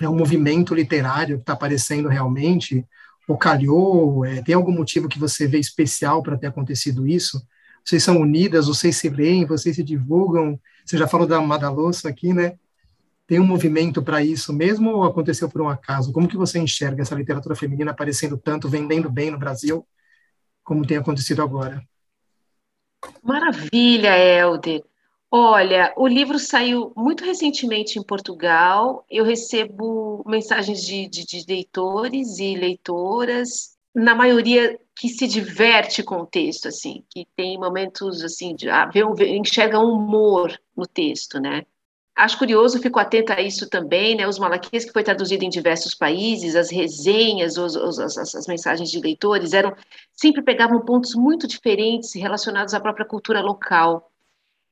é um movimento literário que está aparecendo realmente, ou calhou, é, tem algum motivo que você vê especial para ter acontecido isso? Vocês são unidas, vocês se leem, vocês se divulgam, você já falou da Madalossa aqui, né? Tem um movimento para isso mesmo ou aconteceu por um acaso? Como que você enxerga essa literatura feminina aparecendo tanto, vendendo bem no Brasil, como tem acontecido agora? Maravilha, Helder. Olha, o livro saiu muito recentemente em Portugal. Eu recebo mensagens de, de, de, leitores e leitoras, na maioria que se diverte com o texto, assim, que tem momentos assim de ah, vê, enxerga um humor no texto, né? Acho curioso, fico atenta a isso também, né? Os Malaquias, que foi traduzido em diversos países, as resenhas, os, os, as, as mensagens de leitores eram sempre pegavam pontos muito diferentes relacionados à própria cultura local.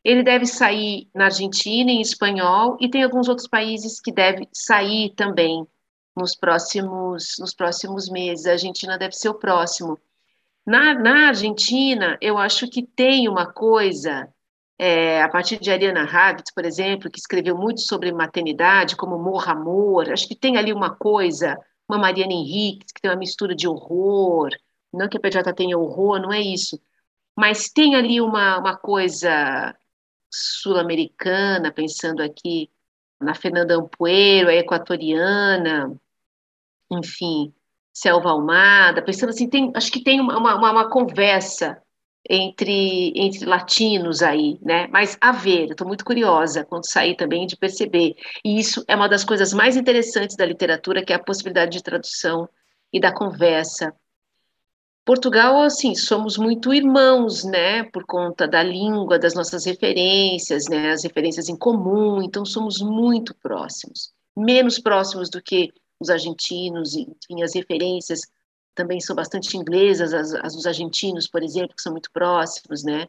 Ele deve sair na Argentina em espanhol e tem alguns outros países que deve sair também nos próximos nos próximos meses. A Argentina deve ser o próximo. Na, na Argentina, eu acho que tem uma coisa é, a partir de Ariana Havitz, por exemplo, que escreveu muito sobre maternidade, como Morra Amor, acho que tem ali uma coisa, uma Mariana Henrique, que tem uma mistura de horror, não que a pediatra tenha horror, não é isso, mas tem ali uma, uma coisa sul-americana, pensando aqui na Fernanda Ampuero, a equatoriana, enfim, Selva Almada, pensando assim, tem, acho que tem uma, uma, uma conversa entre, entre latinos aí, né? Mas a ver, estou muito curiosa quando sair também de perceber. E isso é uma das coisas mais interessantes da literatura, que é a possibilidade de tradução e da conversa Portugal, assim, somos muito irmãos, né, por conta da língua, das nossas referências, né, as referências em comum, então somos muito próximos, menos próximos do que os argentinos, enfim, as referências também são bastante inglesas, as, as dos argentinos, por exemplo, que são muito próximos, né,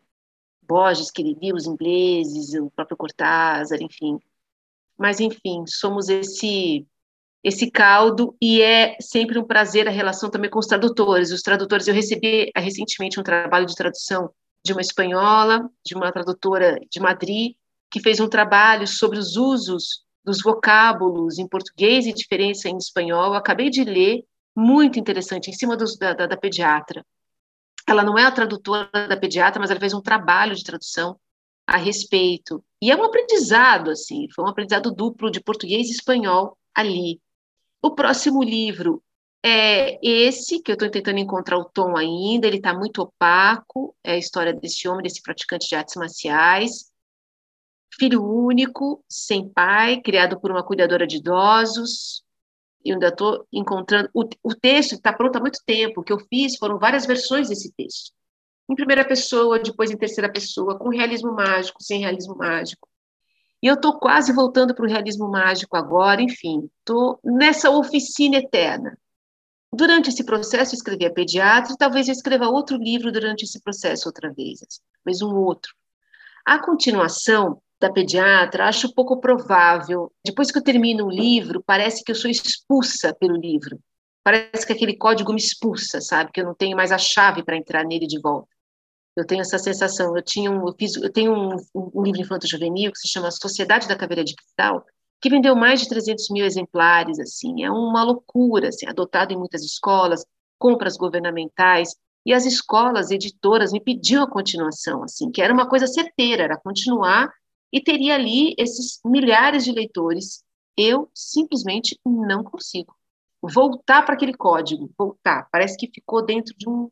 Borges, que ele os ingleses, o próprio Cortázar, enfim. Mas, enfim, somos esse esse caldo e é sempre um prazer a relação também com os tradutores. Os tradutores, eu recebi eh, recentemente um trabalho de tradução de uma espanhola, de uma tradutora de Madrid, que fez um trabalho sobre os usos dos vocábulos em português e diferença em espanhol. Eu acabei de ler, muito interessante, em cima dos, da, da, da pediatra. Ela não é a tradutora da pediatra, mas ela fez um trabalho de tradução a respeito. E é um aprendizado, assim, foi um aprendizado duplo de português e espanhol ali. O próximo livro é esse, que eu estou tentando encontrar o tom ainda, ele está muito opaco, é a história desse homem, desse praticante de artes marciais, filho único, sem pai, criado por uma cuidadora de idosos, eu ainda estou encontrando, o, o texto está pronto há muito tempo, o que eu fiz foram várias versões desse texto, em primeira pessoa, depois em terceira pessoa, com realismo mágico, sem realismo mágico, e eu estou quase voltando para o realismo mágico agora, enfim, estou nessa oficina eterna. Durante esse processo, eu escrevi a pediatra, talvez eu escreva outro livro durante esse processo outra vez, mas um outro. A continuação da pediatra, acho pouco provável. Depois que eu termino o livro, parece que eu sou expulsa pelo livro. Parece que aquele código me expulsa, sabe? Que eu não tenho mais a chave para entrar nele de volta. Eu tenho essa sensação. Eu tinha um, eu fiz, eu tenho um, um livro infanto-juvenil que se chama Sociedade da Caveira de Cristal, que vendeu mais de 300 mil exemplares, assim, é uma loucura, assim, adotado em muitas escolas, compras governamentais, e as escolas, editoras, me pediam a continuação, assim, que era uma coisa certeira, era continuar, e teria ali esses milhares de leitores eu simplesmente não consigo. Voltar para aquele código, voltar. Parece que ficou dentro de um.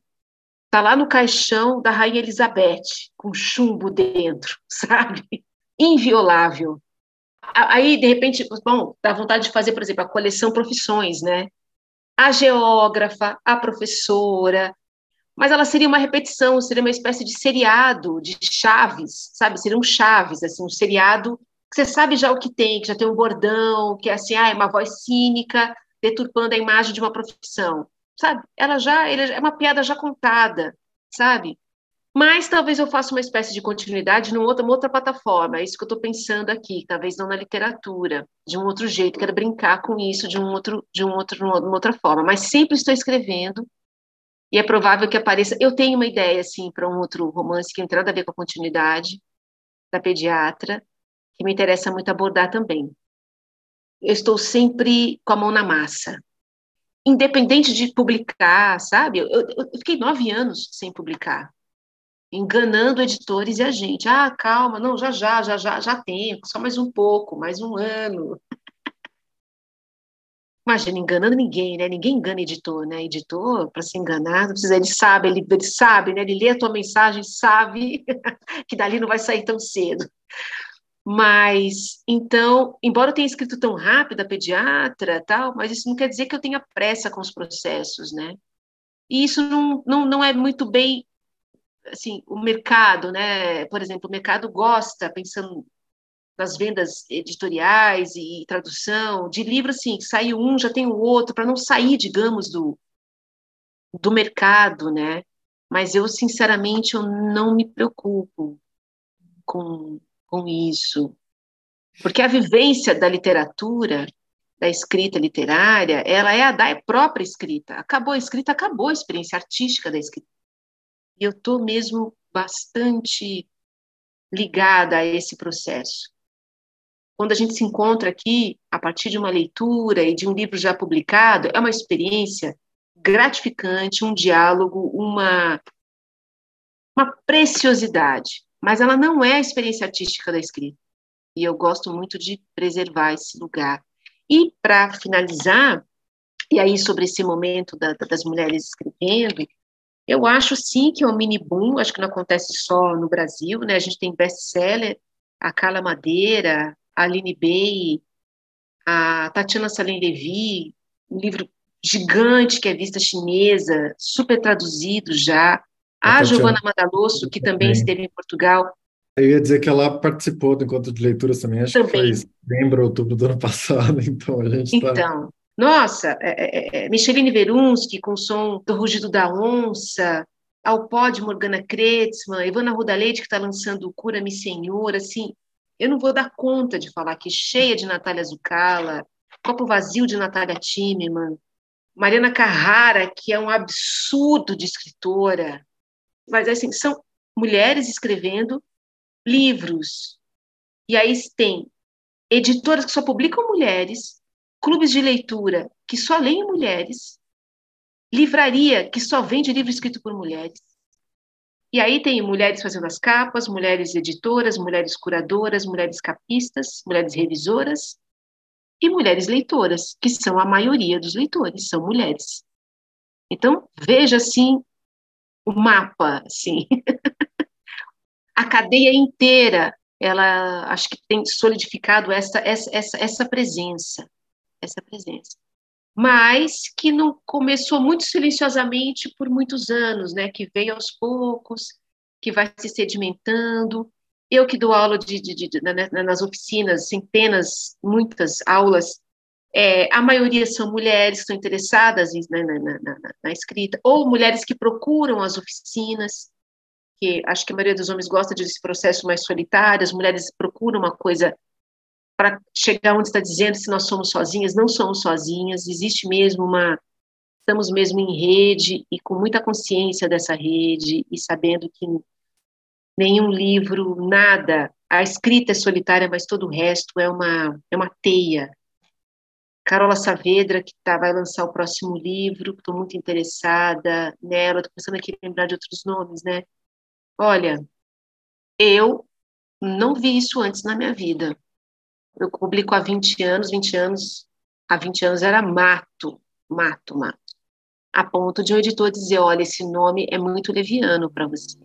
Está lá no caixão da Rainha Elizabeth, com chumbo dentro, [LAUGHS] sabe? Inviolável. Aí, de repente, bom, dá vontade de fazer, por exemplo, a coleção profissões, né? A geógrafa, a professora, mas ela seria uma repetição, seria uma espécie de seriado de chaves, sabe? Seria um chaves, assim, um seriado que você sabe já o que tem, que já tem um bordão, que é assim, ah, é uma voz cínica deturpando a imagem de uma profissão, sabe? Ela já é uma piada já contada, sabe? Mas talvez eu faça uma espécie de continuidade numa outra, outra plataforma, é isso que eu estou pensando aqui, talvez não na literatura, de um outro jeito, quero brincar com isso de um outro, de um outro, de uma outra forma, mas sempre estou escrevendo e é provável que apareça. Eu tenho uma ideia assim para um outro romance que não tem nada a ver com a continuidade da pediatra, que me interessa muito abordar também. Eu estou sempre com a mão na massa, independente de publicar, sabe? Eu, eu, fiquei nove anos sem publicar enganando editores e a gente. Ah, calma, não, já já, já já, já tem, só mais um pouco, mais um ano. Imagina, enganando ninguém, né? Ninguém engana editor, né? Editor, para se enganar, não precisa, ele sabe, ele, ele sabe, né? Ele lê a tua mensagem, sabe [LAUGHS] que dali não vai sair tão cedo. Mas, então, embora eu tenha escrito tão rápido a pediatra, tal, mas isso não quer dizer que eu tenha pressa com os processos, né? E isso não, não, não é muito bem assim, o mercado, né? Por exemplo, o mercado gosta, pensando nas vendas editoriais e tradução, de livro assim, saiu um, já tem o outro, para não sair, digamos, do, do mercado, né? Mas eu, sinceramente, eu não me preocupo com, com isso. Porque a vivência da literatura, da escrita literária, ela é a da própria escrita. Acabou a escrita, acabou a experiência artística da escrita. E eu estou mesmo bastante ligada a esse processo. Quando a gente se encontra aqui, a partir de uma leitura e de um livro já publicado, é uma experiência gratificante, um diálogo, uma, uma preciosidade. Mas ela não é a experiência artística da escrita. E eu gosto muito de preservar esse lugar. E, para finalizar, e aí sobre esse momento da, das mulheres escrevendo, eu acho sim que é um mini boom, acho que não acontece só no Brasil, né? A gente tem best-seller, a Carla Madeira, a Aline Bey, a Tatiana Salem Levy, um livro gigante que é vista chinesa, super traduzido já. A, a Giovana Madalosso, que também esteve em Portugal. Eu ia dizer que ela participou do encontro de leituras também, acho também. que foi setembro, outubro do ano [LAUGHS] passado, então a gente está... Então, nossa, é, é, é, Micheline Verunsky com o som do rugido da onça, ao pó de Morgana Kretzmann, Ivana Rudaleite que está lançando Cura-me Senhor, assim, eu não vou dar conta de falar aqui, cheia de Natália Zucala, Copo Vazio de Natália Timmerman, Mariana Carrara, que é um absurdo de escritora, mas assim, são mulheres escrevendo livros, e aí tem editoras que só publicam mulheres, clubes de leitura que só leem mulheres, livraria que só vende livro escrito por mulheres. E aí tem mulheres fazendo as capas, mulheres editoras, mulheres curadoras, mulheres capistas, mulheres revisoras e mulheres leitoras, que são a maioria dos leitores, são mulheres. Então, veja assim o mapa, assim. a cadeia inteira, ela acho que tem solidificado essa essa essa, essa presença essa presença. Mas que não começou muito silenciosamente por muitos anos, né? Que veio aos poucos, que vai se sedimentando. Eu que dou aula de, de, de, de nas oficinas, centenas, muitas aulas, é, a maioria são mulheres que estão interessadas na, na, na, na, escrita, ou mulheres que procuram as oficinas, que acho que a maioria dos homens gosta desse processo mais solitário, as mulheres procuram uma coisa para chegar onde está dizendo se nós somos sozinhas, não somos sozinhas, existe mesmo uma. Estamos mesmo em rede e com muita consciência dessa rede e sabendo que nenhum livro, nada, a escrita é solitária, mas todo o resto é uma, é uma teia. Carola Saavedra, que tá, vai lançar o próximo livro, estou muito interessada nela, estou pensando aqui em lembrar de outros nomes, né? Olha, eu não vi isso antes na minha vida Eu publico há 20 anos, 20 anos, há 20 anos era mato, mato, mato. A ponto de um editor dizer, olha, esse nome é muito leviano para você.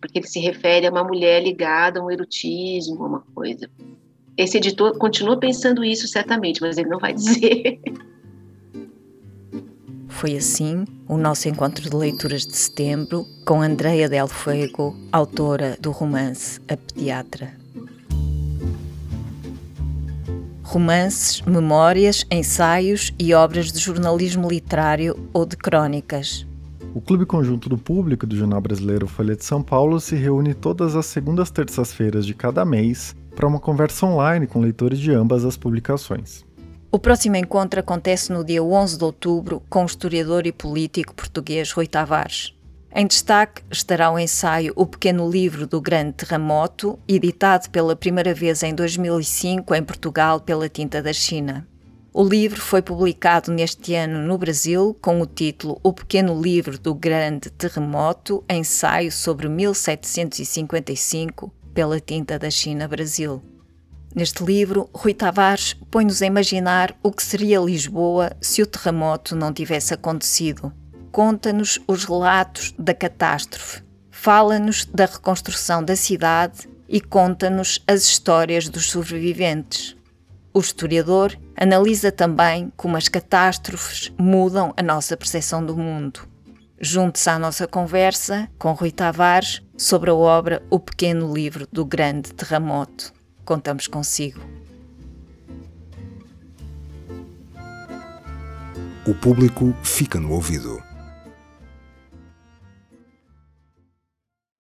Porque ele se refere a uma mulher ligada a um erotismo, a uma coisa. Esse editor continua pensando isso certamente, mas ele não vai [LAUGHS] dizer. Foi assim o nosso encontro de leituras de setembro com Andreia Del Fuego, autora do romance A Pediatra. Romances, memórias, ensaios e obras de jornalismo literário ou de crônicas. O Clube Conjunto do Público do Jornal Brasileiro Folha de São Paulo se reúne todas as segundas terças-feiras de cada mês para uma conversa online com leitores de ambas as publicações. O próximo encontro acontece no dia 11 de outubro com o historiador e político português Rui Tavares. Em destaque estará o ensaio O Pequeno Livro do Grande Terremoto, editado pela primeira vez em 2005 em Portugal pela Tinta da China. O livro foi publicado neste ano no Brasil com o título O Pequeno Livro do Grande Terremoto, ensaio sobre 1755, pela Tinta da China Brasil. Neste livro, Rui Tavares põe-nos a imaginar o que seria Lisboa se o terremoto não tivesse acontecido. Conta-nos os relatos da catástrofe, fala-nos da reconstrução da cidade e conta-nos as histórias dos sobreviventes. O historiador analisa também como as catástrofes mudam a nossa percepção do mundo. Junte-se à nossa conversa com Rui Tavares sobre a obra O Pequeno Livro do Grande Terremoto. Contamos consigo. O público fica no ouvido.